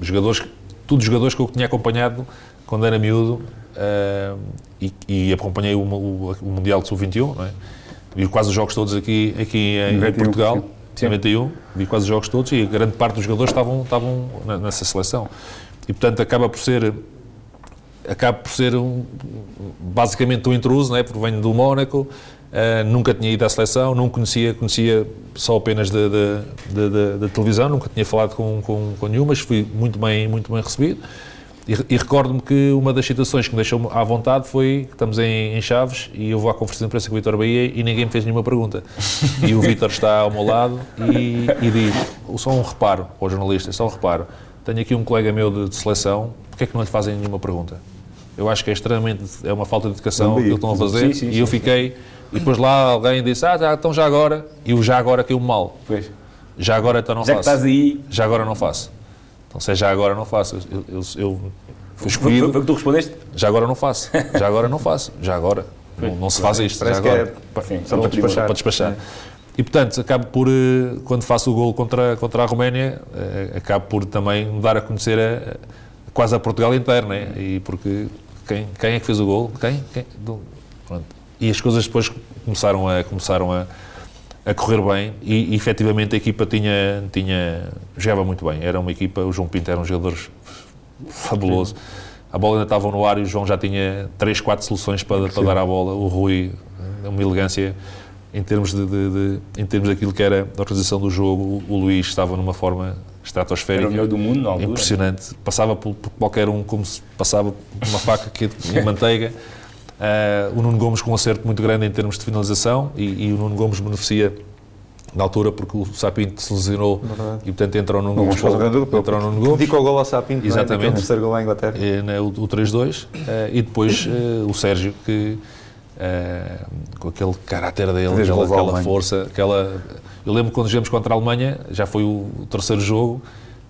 jogadores, todos jogadores que eu tinha acompanhado quando era miúdo uh, e, e, acompanhei o, o, o Mundial de Sub-21, não é? Vi quase os jogos todos aqui, aqui em, 91, Portugal, sim. 91, vi quase os jogos todos e a grande parte dos jogadores estavam, estavam nessa seleção. E, portanto, acaba por ser acaba por ser um, basicamente um intruso, né? porque venho do Mónaco, uh, nunca tinha ido à seleção, não conhecia, conhecia só apenas da televisão, nunca tinha falado com, com, com nenhum, mas fui muito bem, muito bem recebido. E, e recordo-me que uma das situações que me deixou à vontade foi que estamos em, em, Chaves e eu vou à conferência de imprensa com o Vitor Bahia e ninguém me fez nenhuma pergunta. *laughs* E o Vitor está ao meu lado e, e diz, só um reparo ao jornalista, só um reparo, tenho aqui um colega meu de, de seleção, porquê é que não lhe fazem nenhuma pergunta? Eu acho que é extremamente, é uma falta de educação que eles estão a fazer sim, sim, e eu fiquei, e depois lá alguém disse, ah, já, então já agora, e o já agora caiu mal. Pois. Já agora então não já faço. Já que estás aí... Já agora não faço. Então, se é já agora não faço, eu, eu, eu fui escolhido. Foi o que tu respondeste? Já agora não faço. Já agora não faço. Já agora. Não, não se faz isto. Parece já que agora. é Sim, só para despachar. Para despachar. É. E, portanto, acabo por, eh, quando faço o gol contra, contra a Roménia, eh, acabo por também me dar a conhecer a, quase a Portugal inteiro, né? E porque quem, quem é que fez o gol? Quem? quem? E as coisas depois começaram a, começaram a, a correr bem e, e efetivamente a equipa tinha, tinha, jogava muito bem. Era uma equipa, o João Pinto era um jogador fabuloso. A bola ainda estava no ar e o João já tinha 3, 4 soluções para, para dar a bola. O Rui, uma elegância em termos, de, de, de, em termos daquilo que era a organização do jogo. O, o Luís estava numa forma estratosférica. Era o melhor do mundo, na Impressionante. Passava por, por, qualquer um como se passava uma faca aqui em manteiga. *laughs* Uh, o Nuno Gomes com um acerto muito grande em termos de finalização e, e o Nuno Gomes beneficia na altura porque o Sapinto se lesionou Verdade. e portanto entrou no Gomes. Entrou no Gomes. Dedicou o gol ao Sapinto, Exatamente. o terceiro gol à Inglaterra. E, né, o, o 3-2 uh, eh, e depois uh, o Sérgio que com aquele caráter dele, aquela, aquela força, aquela... Eu lembro quando jogamos contra a Alemanha, já foi o, terceiro jogo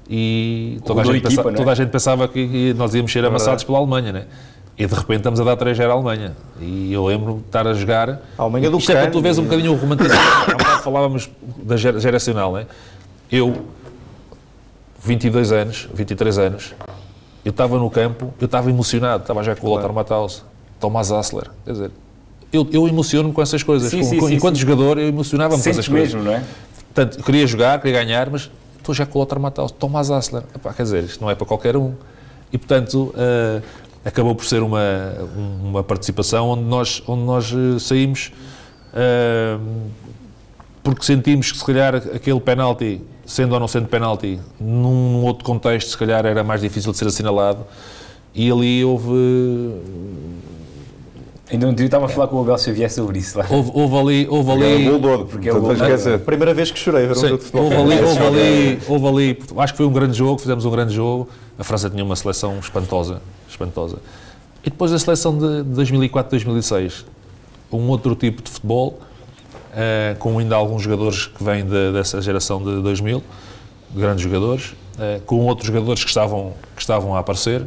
e toda a, gente, equipa, pensa, é? toda a gente pensava que nós íamos ser amassados pela Alemanha, né? E de repente estamos a dar 3 0 à Alemanha. E eu lembro de estar a jogar. A Alemanha do Isto é para tu vês um bocadinho o romantismo. Há bocado falávamos da geracional, né? Eu, 22 anos, 23 anos, eu estava no campo, eu estava emocionado, estava já com o Lothar Matthaus, Thomas Assler. Quer dizer, eu, eu emociono-me com essas coisas. Sim, com, sim, com, sim, enquanto jogador, eu emocionava-me com essas mesmo, coisas. não é? Portanto, eu queria jogar, queria ganhar, mas estou já com o Lothar Matthaus, Thomas Assler. Epá, quer dizer, isto não é para qualquer um. E, portanto, uh, acabou por ser uma, uma participação onde nós, onde nós eh, saímos uh, porque sentimos que se calhar aquele penalti, sendo ou não sendo penalti, num outro contexto se calhar era mais difícil de ser assinalado. E ali houve Ainda um dia estava a falar com o Abel Xavier sobre isso. Lá. Houve, houve ali. Houve ali Bulldog, porque é o Bulldog. Primeira vez que chorei ver um jogo de futebol. Houve ali, houve, ali, houve ali. Acho que foi um grande jogo, fizemos um grande jogo. A França tinha uma seleção espantosa. espantosa. E depois a seleção de 2004-2006, um outro tipo de futebol, uh, com ainda alguns jogadores que vêm de, dessa geração de 2000, grandes jogadores, uh, com outros jogadores que estavam, que estavam a aparecer,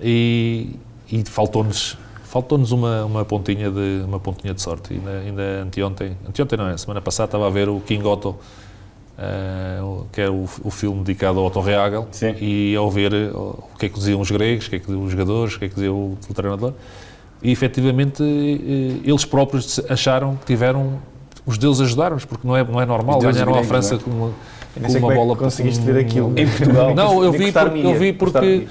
e, e faltou-nos faltou-nos uma, uma, pontinha de, uma pontinha de sorte. Ainda, ainda anteontem, anteontem não é, semana passada estava a ver o King Otto, uh, que é o, o, filme dedicado ao Otto Reagel, Sim. e ao ver uh, o que é que diziam os gregos, o que é que diziam os jogadores, o que é que dizia o, o treinador, e efetivamente uh, eles próprios acharam que tiveram, os deuses ajudaram-nos, porque não é, não é normal, ganharam a França é? com uma, é bola... conseguiste ver aquilo. Em Portugal. Não, eu vi, porque, eu vi porque...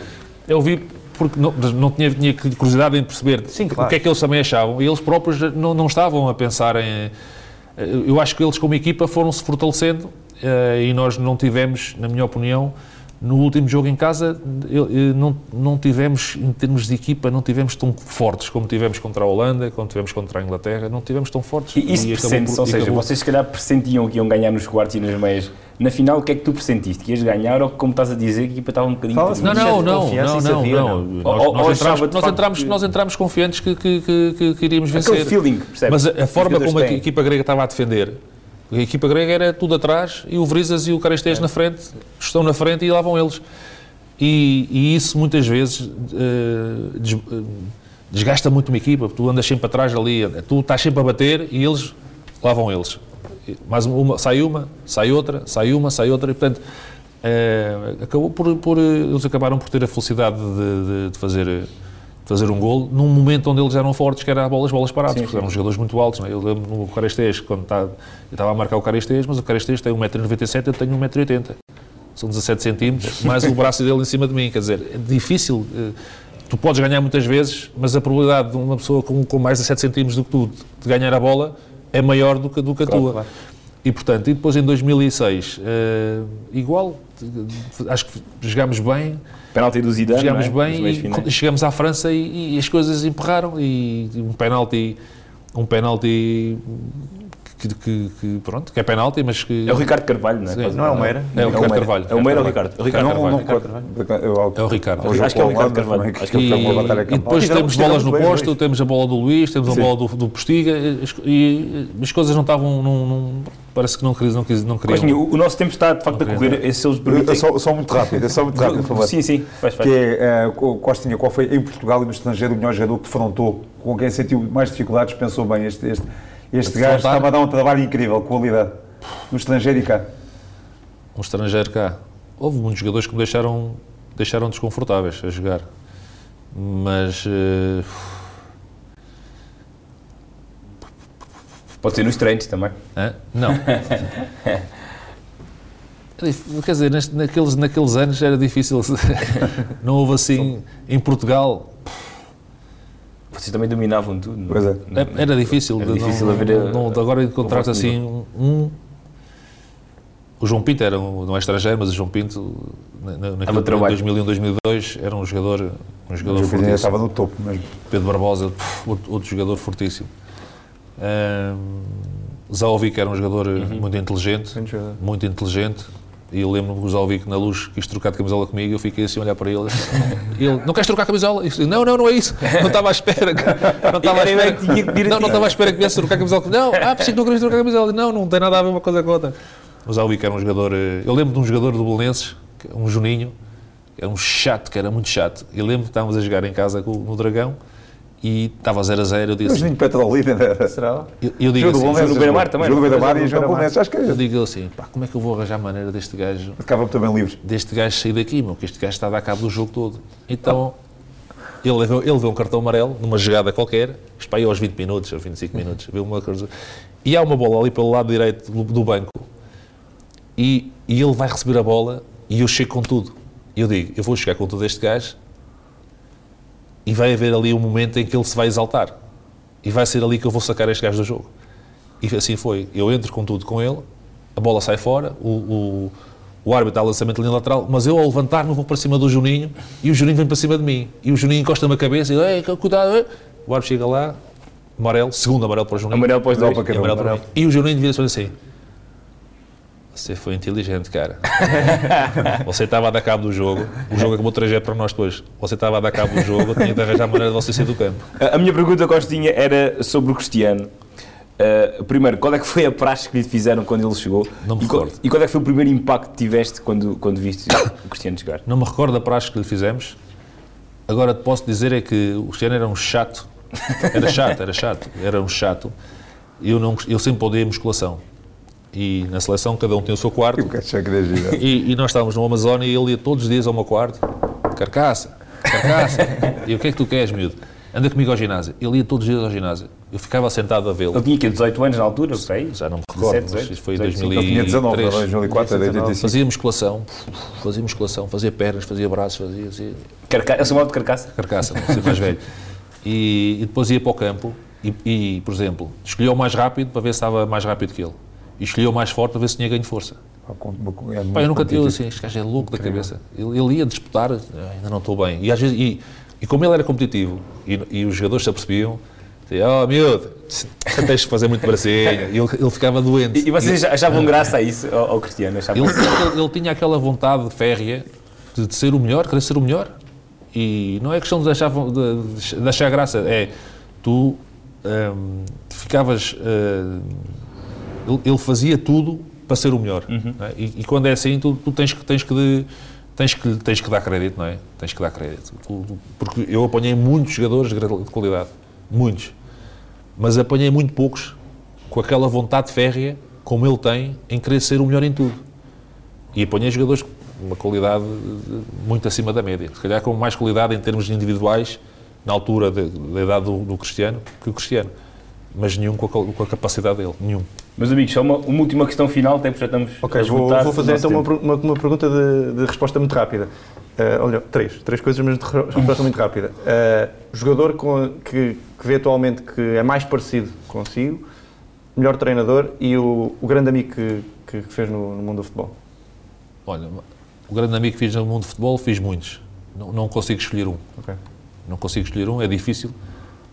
Eu vi porque não, não tinha, tinha, curiosidade em perceber Sim, claro. o que é que eles também achavam. E eles próprios não, não estavam a pensar em. Eh, eu acho que eles, como equipa, foram-se fortalecendo uh, e nós não tivemos, na minha opinião, no último jogo em casa, não, não tivemos, em termos de equipa, não tivemos tão fortes como tivemos contra a Holanda, como tivemos contra a Inglaterra, não tivemos tão fortes. E isso pressente ou seja, vocês se calhar pressentiam que iam ganhar nos quartos e nas meias. Na final, o que é que tu pressentiste? Que ias ganhar ou como estás a dizer, que a equipa estava um bocadinho... Não, não, não, não, não, não. Nós, entramos, nós entramos confiantes que, que, que, que iríamos vencer. Aquele feeling, percebes? Mas a, a forma como a equipa grega estava a defender a equipa grega era tudo atrás e o Verizas e o Carestês é. na frente, estão na frente e lá vão eles. E, e isso muitas vezes uh, des, uh, desgasta muito uma equipa, tu andas sempre atrás ali, tu estás sempre a bater e eles, lá vão eles. Mais uma, sai uma, sai outra, sai uma, sai outra, e portanto uh, acabou por, por, eles acabaram por ter a felicidade de, de, de fazer fazer um gol num momento onde eles eram fortes, que era a bola, as bolas paradas, sim, porque sim. eram jogadores muito altos. Não é? Eu lembro no Carestês, quando tá, eu estava a marcar o Carestês, mas o Carestês tem 1,97m, eu tenho 1,80m. São 17 centímetros, *laughs* mais o braço dele em cima de mim. Quer dizer, é difícil. Eh, tu podes ganhar muitas vezes, mas a probabilidade de uma pessoa com, com mais de 7 centímetros do que tu de ganhar a bola é maior do que, do que a claro, tua. Claro. E, portanto, e depois em 2006, uh, igual, acho que jogámos bem. Penalti do Zidane, Jogámos é? bem e chegamos à França e, e, as coisas emperraram e um penalti, um penalti que, que, que, pronto, que é penalti, mas que... É o Ricardo Carvalho, não é? Sim, não é o Meira? É o Ricardo Carvalho. É o Meira ou o Ricardo? O Ricardo Carvalho. É o Ricardo. Acho que é o Ricardo Carvalho. Acho que e, e depois temos bolas no posto, temos a bola do Luís, temos a bola do, do Postiga e as coisas não estavam... Não, não, parece que não, queriam. Não, não queriam. o nosso tempo está, de facto, a correr. Esses eles permitem... Só, só muito rápido, só muito rápido, por favor. Sim, sim, faz, faz. Que é, uh, Costinha, qual foi em Portugal e no estrangeiro o melhor jogador que defrontou, com quem sentiu mais dificuldades, pensou bem, este, este, este gajo estava a dar um trabalho incrível, qualidade, no estrangeiro e cá? No estrangeiro cá. Houve muitos jogadores que me deixaram, deixaram desconfortáveis a jogar. Mas... Uh... Pode ser nos treinos também. Hã? Não. *laughs* Quer dizer, naqueles, naqueles anos era difícil. *laughs* não houve assim. Em Portugal. Vocês também dominavam tudo. Não? Pois é. Era difícil. Era difícil não, haver. Não, não, agora encontrar assim um. O João Pinto era um, não é estrangeiro, mas o João Pinto, naquele em 2001, 2002, era um jogador, um jogador fortíssimo. estava no topo mesmo. Pedro Barbosa, outro, outro jogador fortíssimo. Um, Zaovic era um jogador uhum. muito inteligente, muito inteligente. E eu lembro-me que o Zaovic na luz quis trocar de camisola comigo e eu fiquei assim a olhar para ele. E ele, não queres trocar a camisola? disse, não, não, não é isso. Não estava à espera. Que, *laughs* não estava à espera. Que, não, não estava à espera que viesse trocar a camisola. Não, ah, pensei que não querias trocar a camisola. Não, não tem nada a ver uma coisa com a outra. O Zaovic era um jogador. Eh, eu lembro de um jogador do Belenenses, um Juninho, que era um chato, que era muito chato. Eu lembro que estávamos a jogar em casa no Dragão e estava 0 a 0. Eu disse. Mas nem Petrolina *laughs* era. Será? Eu, eu digo jogo assim. Jogo do Beira-Mar também. Jogo do Beira-Mar e jogo do Belenenses, acho que é. Eu digo assim, pá, como é que eu vou arranjar a maneira deste gajo. Ficava também livre. Deste gajo sair daqui, meu, que este gajo está a dar cabo do jogo todo. Então. Ele levou, ele levou um cartão amarelo numa jogada qualquer, isto aos 20 minutos, aos 25 minutos, viu uma coisa. E há uma bola ali pelo lado direito do, do banco. E, e ele vai receber a bola e eu chego com tudo. E eu digo, eu vou chegar com tudo este gajo e vai haver ali um momento em que ele se vai exaltar. E vai ser ali que eu vou sacar este gajo do jogo. E assim foi. Eu entro com tudo com ele, a bola sai fora, o, o, o árbitro dá lançamento linha lateral, mas eu ao levantar-me vou para cima do Juninho e o Juninho vem para cima de mim. E o Juninho encosta-me a cabeça e Ei, cuidado. Ei. O árbitro chega lá, amarelo, segundo amarelo para o Juninho. Amarelo para os dois. Para para e o Juninho devia ser assim. Você foi inteligente, cara. *laughs* você estava a dar cabo do jogo, o jogo acabou 3 para nós depois. Você estava a dar cabo do jogo, tinha de arranjar a maneira de você sair do campo. A minha pergunta, Costinha, era sobre o Cristiano. Uh, primeiro, qual é que foi a praxe que lhe fizeram quando ele chegou? Não me e recordo. Qual, e qual é que foi o primeiro impacto que tiveste quando, quando viste o Cristiano chegar? Não me recordo da praxe que lhe fizemos. Agora, posso dizer é que o Cristiano era um chato. Era chato, era chato. Era um chato. Eu, não, eu sempre odeio musculação e na seleção cada um tem o seu quarto. E, e nós estávamos no Amazônia e ele ia todos os dias ao meu quarto, carcaça, carcaça. *laughs* e o que é que tu queres, miúdo? Anda comigo ao ginásio. Ele ia todos os dias ao ginásio. Eu ficava sentado a vê-lo. Ele tinha aqui 18 anos na altura, sei. Já não me recordo, 17, mas foi em 2003. tinha 19, 2004, era 85. Fazia musculação, fazia musculação, fazia pernas, fazia braços, fazia... fazia... Carca... Eu chamava de carcaça? Carcaça, mais velho. E, e, depois ia para o campo e, e, por exemplo, escolheu o mais rápido para ver se estava mais rápido que ele e escolheu o mais forte para ver se tinha ganho força. É Pá, eu nunca tive assim, este gajo é louco da cabeça. Ele, ele, ia disputar, ainda não estou bem. E, às vezes, e, e como ele era competitivo e, e os jogadores se apercebiam, oh miúdo, tens de fazer muito bracinho. E ele, ele ficava doente. E, e vocês achavam graça a isso, ao, ao Cristiano? Ele, ele, ele, tinha aquela vontade férrea de, de, ser o melhor, querer ser o melhor. E não é questão de achar, de, de achar graça, é tu hum, ficavas. Hum, ele, ele fazia tudo para ser o melhor. Uhum. É? E, e, quando é assim, tu, tu tens, que, tens, que de, tens, que, tens que dar crédito, não é? Tens que dar crédito. Tu, tu, porque eu apanhei muitos jogadores de qualidade. Muitos. Mas apanhei muito poucos com aquela vontade férrea, como ele tem, em querer ser o melhor em tudo. E apanhei jogadores com uma qualidade muito acima da média. Se calhar com mais qualidade em termos individuais, na altura da idade do, do Cristiano, que o Cristiano. Mas nenhum com a, com a capacidade dele. Nenhum. Meus amigos, só uma, uma última questão final, até porque já estamos Ok, vou, vou, fazer então uma, uma, uma, pergunta de, de, resposta muito rápida. Uh, olha, três, três coisas, mas de resposta muito rápida. Uh, jogador com, que, que vê atualmente que é mais parecido consigo melhor treinador e o, o grande amigo que, que, fez no, no, mundo do futebol? Olha, o grande amigo que fiz no mundo do futebol, fiz muitos. Não, não consigo escolher um. Okay. Não consigo escolher um, é difícil.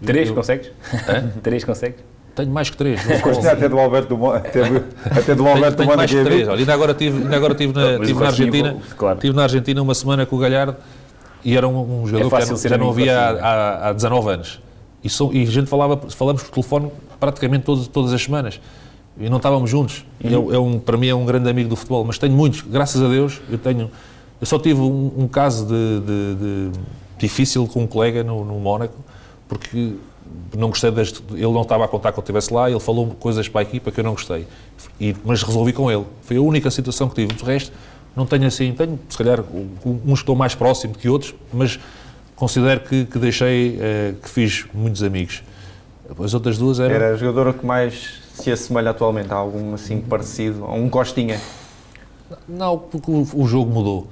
Três eu, consegues? *laughs* Três consegues? Tenho mais que três. Gostei até do Alberto do até, até do *laughs* Alberto tenho, tenho mais que três. Olha, ainda agora tive, ainda agora tive na, tive na Argentina, claro. tive na Argentina uma semana com o Galhardo e era um, um jogador é que já, já não havia há, há 19 anos. E, so, e a gente falava, falamos por telefone praticamente todas, todas as semanas. E não estávamos juntos. Uhum. É, é, um, para mim é um grande amigo do futebol. Mas tenho muitos, graças a Deus, eu tenho. Eu só tive um, um caso de, de, de, difícil com um colega no, no Mónaco, porque não gostei deste, ele não estava a contar que eu estivesse lá, ele falou coisas para a equipa que eu não gostei, e, mas resolvi com ele. Foi a única situação que tive. O resto, não tenho assim, tenho se calhar uns que estão mais próximos que outros, mas considero que, que deixei, eh, que fiz muitos amigos. As outras duas eram... Era a jogadora que mais se assemelha atualmente a algum assim parecido, a um Costinha? Não, porque o, o jogo mudou.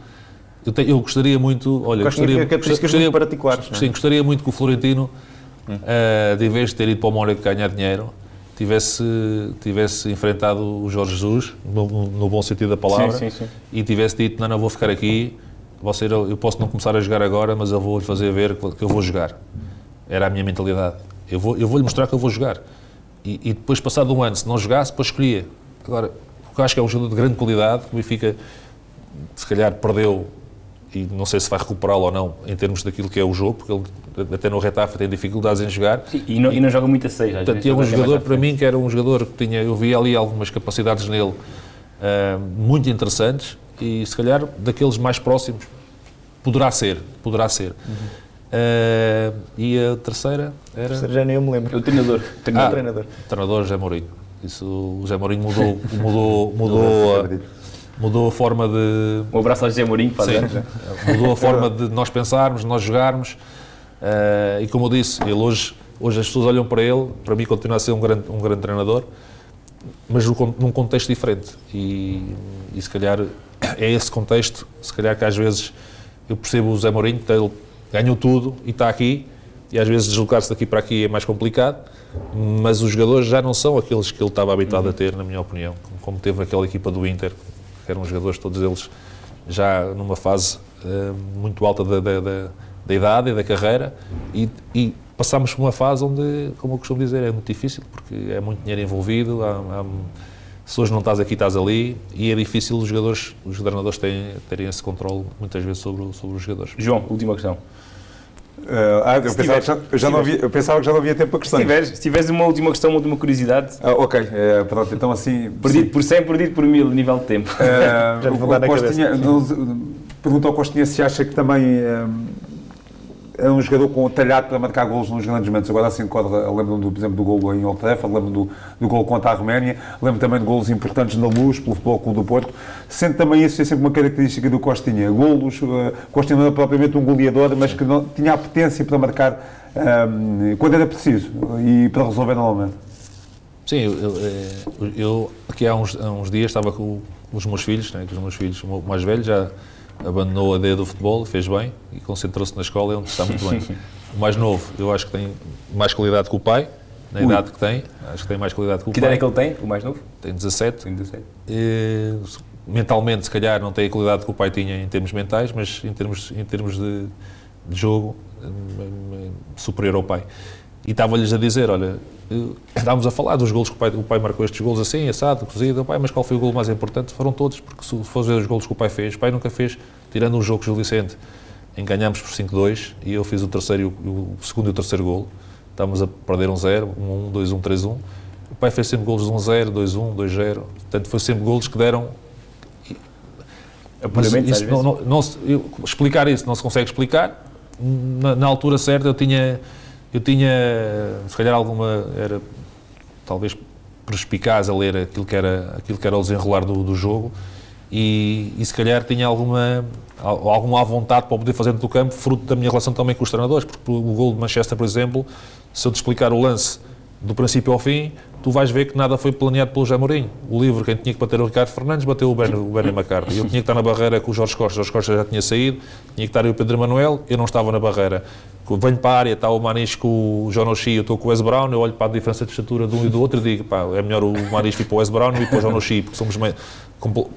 Eu, te, eu, gostaria muito, olha, gostaria, características gostaria, muito particulares. Sim, gostaria muito que o Florentino uh, de vez de ter ido para o Mónaco ganhar dinheiro, tivesse, tivesse enfrentado o Jorge Jesus, no, no bom sentido da palavra, sim, sim, sim. e tivesse dito, não, não, vou ficar aqui, você, eu posso não começar a jogar agora, mas eu vou-lhe fazer ver que eu vou jogar. Era a minha mentalidade. Eu vou-lhe eu vou mostrar que eu vou jogar. E, e, depois, passado um ano, se não jogasse, depois escolhia. Agora, eu acho que é um jogador de grande qualidade, que o Benfica, se calhar, perdeu e não sei se vai recuperá-lo ou não em termos daquilo que é o jogo, porque ele até no Retafa tem dificuldades em jogar. Sim, e, não, e, não, joga muito a seis, Portanto, tinha um jogador, para mim, que era um jogador que tinha, eu vi ali algumas capacidades nele uh, muito interessantes e se calhar daqueles mais próximos poderá ser, poderá ser. Uhum. Uh, e a terceira era... A terceira já nem eu me lembro. O treinador. Tenho ah, treinador. Treinador José Mourinho. Isso, o José Mourinho mudou, mudou, mudou, a, mudou a forma de... Um abraço ao José Mourinho, faz Sim, mudou a *laughs* forma de nós pensarmos, de nós jogarmos. Uh, e como eu disse, ele hoje, hoje as pessoas olham para ele, para mim continua a ser um grande, um grande treinador, mas num contexto diferente. E, e se calhar é esse contexto, se calhar que às vezes eu percebo o José Mourinho, que ele ganhou tudo e está aqui, e às vezes deslocar-se daqui para aqui é mais complicado, mas os jogadores já não são aqueles que ele estava habituado uhum. a ter, na minha opinião, como teve aquela equipa do Inter, eram jogadores todos eles já numa fase uh, muito alta da, da, da, da, idade e da carreira e, e passámos por uma fase onde, como eu costumo dizer, é muito difícil porque é muito dinheiro envolvido, há, há, se hoje não estás aqui, estás ali e é difícil os jogadores, os treinadores terem, terem esse controle muitas vezes sobre, sobre os jogadores. João, última questão. Uh, ah, eu, pensava tiveres, já, já não havia, eu pensava que já não havia tempo para questões. Se tiveres, se tiveres uma última questão, uma última curiosidade. Ah, ok, uh, pronto, então assim. Perdido por 100, perdido por 1000, nível de tempo. Uh, *laughs* já vou dar na Costinha, Perguntou ao Costinha se acha que também é um jogador com talhado para marcar golos nos grandes momentos. Agora assim lembro-me, por exemplo, do gol em Old Trafford, lembro-me do, do gol contra a Roménia, lembro também de golos importantes na Luz, pelo Futebol Clube do Porto. Sendo também isso é sempre uma característica do Costinha. Golos, uh, Costinha não é propriamente um goleador, mas que não, tinha a potência para marcar um, ehm, quando era preciso e para resolver normalmente. Sim, eu, eu, eh, eu aqui há uns, há uns, dias estava com os meus filhos, né, com os meus filhos mais velhos, já abandonou a ideia do futebol, fez bem e concentrou-se na escola, é onde está muito bem. *laughs* O mais novo, eu acho que tem mais qualidade que o pai, na Ui. idade que tem, acho que tem mais qualidade que o que pai. Que idade é que ele tem, o mais novo? Tem 17. Tem 17. E, mentalmente, se calhar, não tem a qualidade que o pai tinha em termos mentais, mas em termos, em termos de, de jogo, superior ao pai. E estava-lhes a dizer, olha, estávamos a falar dos golos que o pai, o pai marcou estes golos assim, assado, cozido, o pai, mas qual foi o golo mais importante? Foram todos, porque se for ver os golos que o pai fez, o pai nunca fez, tirando um jogo com o Vicente, em ganhámos por 5-2, e eu fiz o terceiro, o segundo e o terceiro golo, estávamos a perder um 0, 1-1, 2-1, 3-1, o pai fez sempre golos de 1-0, 2-1, 2-0, portanto foi sempre golos que deram mas isso, não, não, não, explicar isso não se consegue explicar. Na, na altura certa eu tinha eu tinha, se calhar, alguma. Era talvez perspicaz a ler aquilo que era, aquilo que era o desenrolar do, do jogo e, e, se calhar tinha alguma, alguma vontade para poder fazer no campo, fruto da minha relação também com os treinadores, porque o gol de Manchester, por exemplo, se eu te explicar o lance do princípio ao fim, tu vais ver que nada foi planeado pelo José Mourinho. O livro, quem tinha que bater o Ricardo Fernandes, bateu o Ben, o ben McCarthy. Eu tinha que estar na barreira com o Jorge Costa, o Jorge Costa já tinha saído, tinha que estar aí o Pedro Manuel, eu não estava na barreira. Venho para a área, está o Manis com o John O'Shea, eu estou com o Wes Brown, eu olho para a diferença de estatura de um e do outro e digo, pá, é melhor o Manis ir para o Wes Brown e para o John O'Shea, porque somos meio,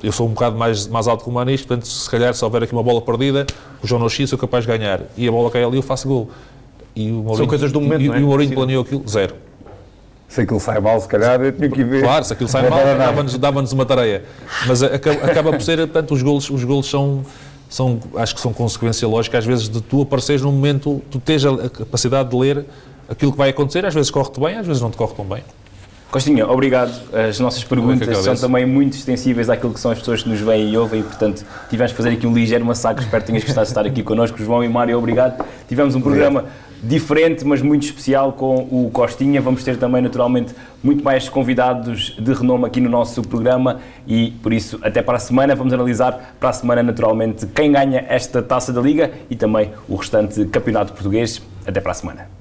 eu sou um bocado mais, mais alto que o Manis, portanto, se calhar, se houver aqui uma bola perdida, o John O'Shea sou capaz de ganhar. E a bola cai ali, eu faço gol. E o Mourinho, São coisas do momento, e, é? E o Mourinho planeou aquilo, zero. Se aquilo sai mal, se calhar, eu tinha que ver. Claro, se aquilo sai mal, dava-nos dava uma tarefa. Mas acaba, acaba por ser, portanto, os golos, os golos são, são, acho que são consequência lógica, às vezes, de tu apareceres num momento, tu tens a capacidade de ler aquilo que vai acontecer, às vezes corre-te bem, às vezes não te corre tão bem. Costinha, obrigado. As nossas perguntas são também muito extensíveis àquilo que são as pessoas que nos veem e ouvem e, portanto, tivemos que fazer aqui um ligeiro massacre. Espero que tenhas gostado de estar aqui connosco. João e Mário, obrigado. Tivemos um programa diferente, mas muito especial com o Costinha. Vamos ter também, naturalmente, muito mais convidados de renome aqui no nosso programa e, por isso, até para a semana. Vamos analisar para a semana, naturalmente, quem ganha esta taça da Liga e também o restante campeonato português. Até para a semana.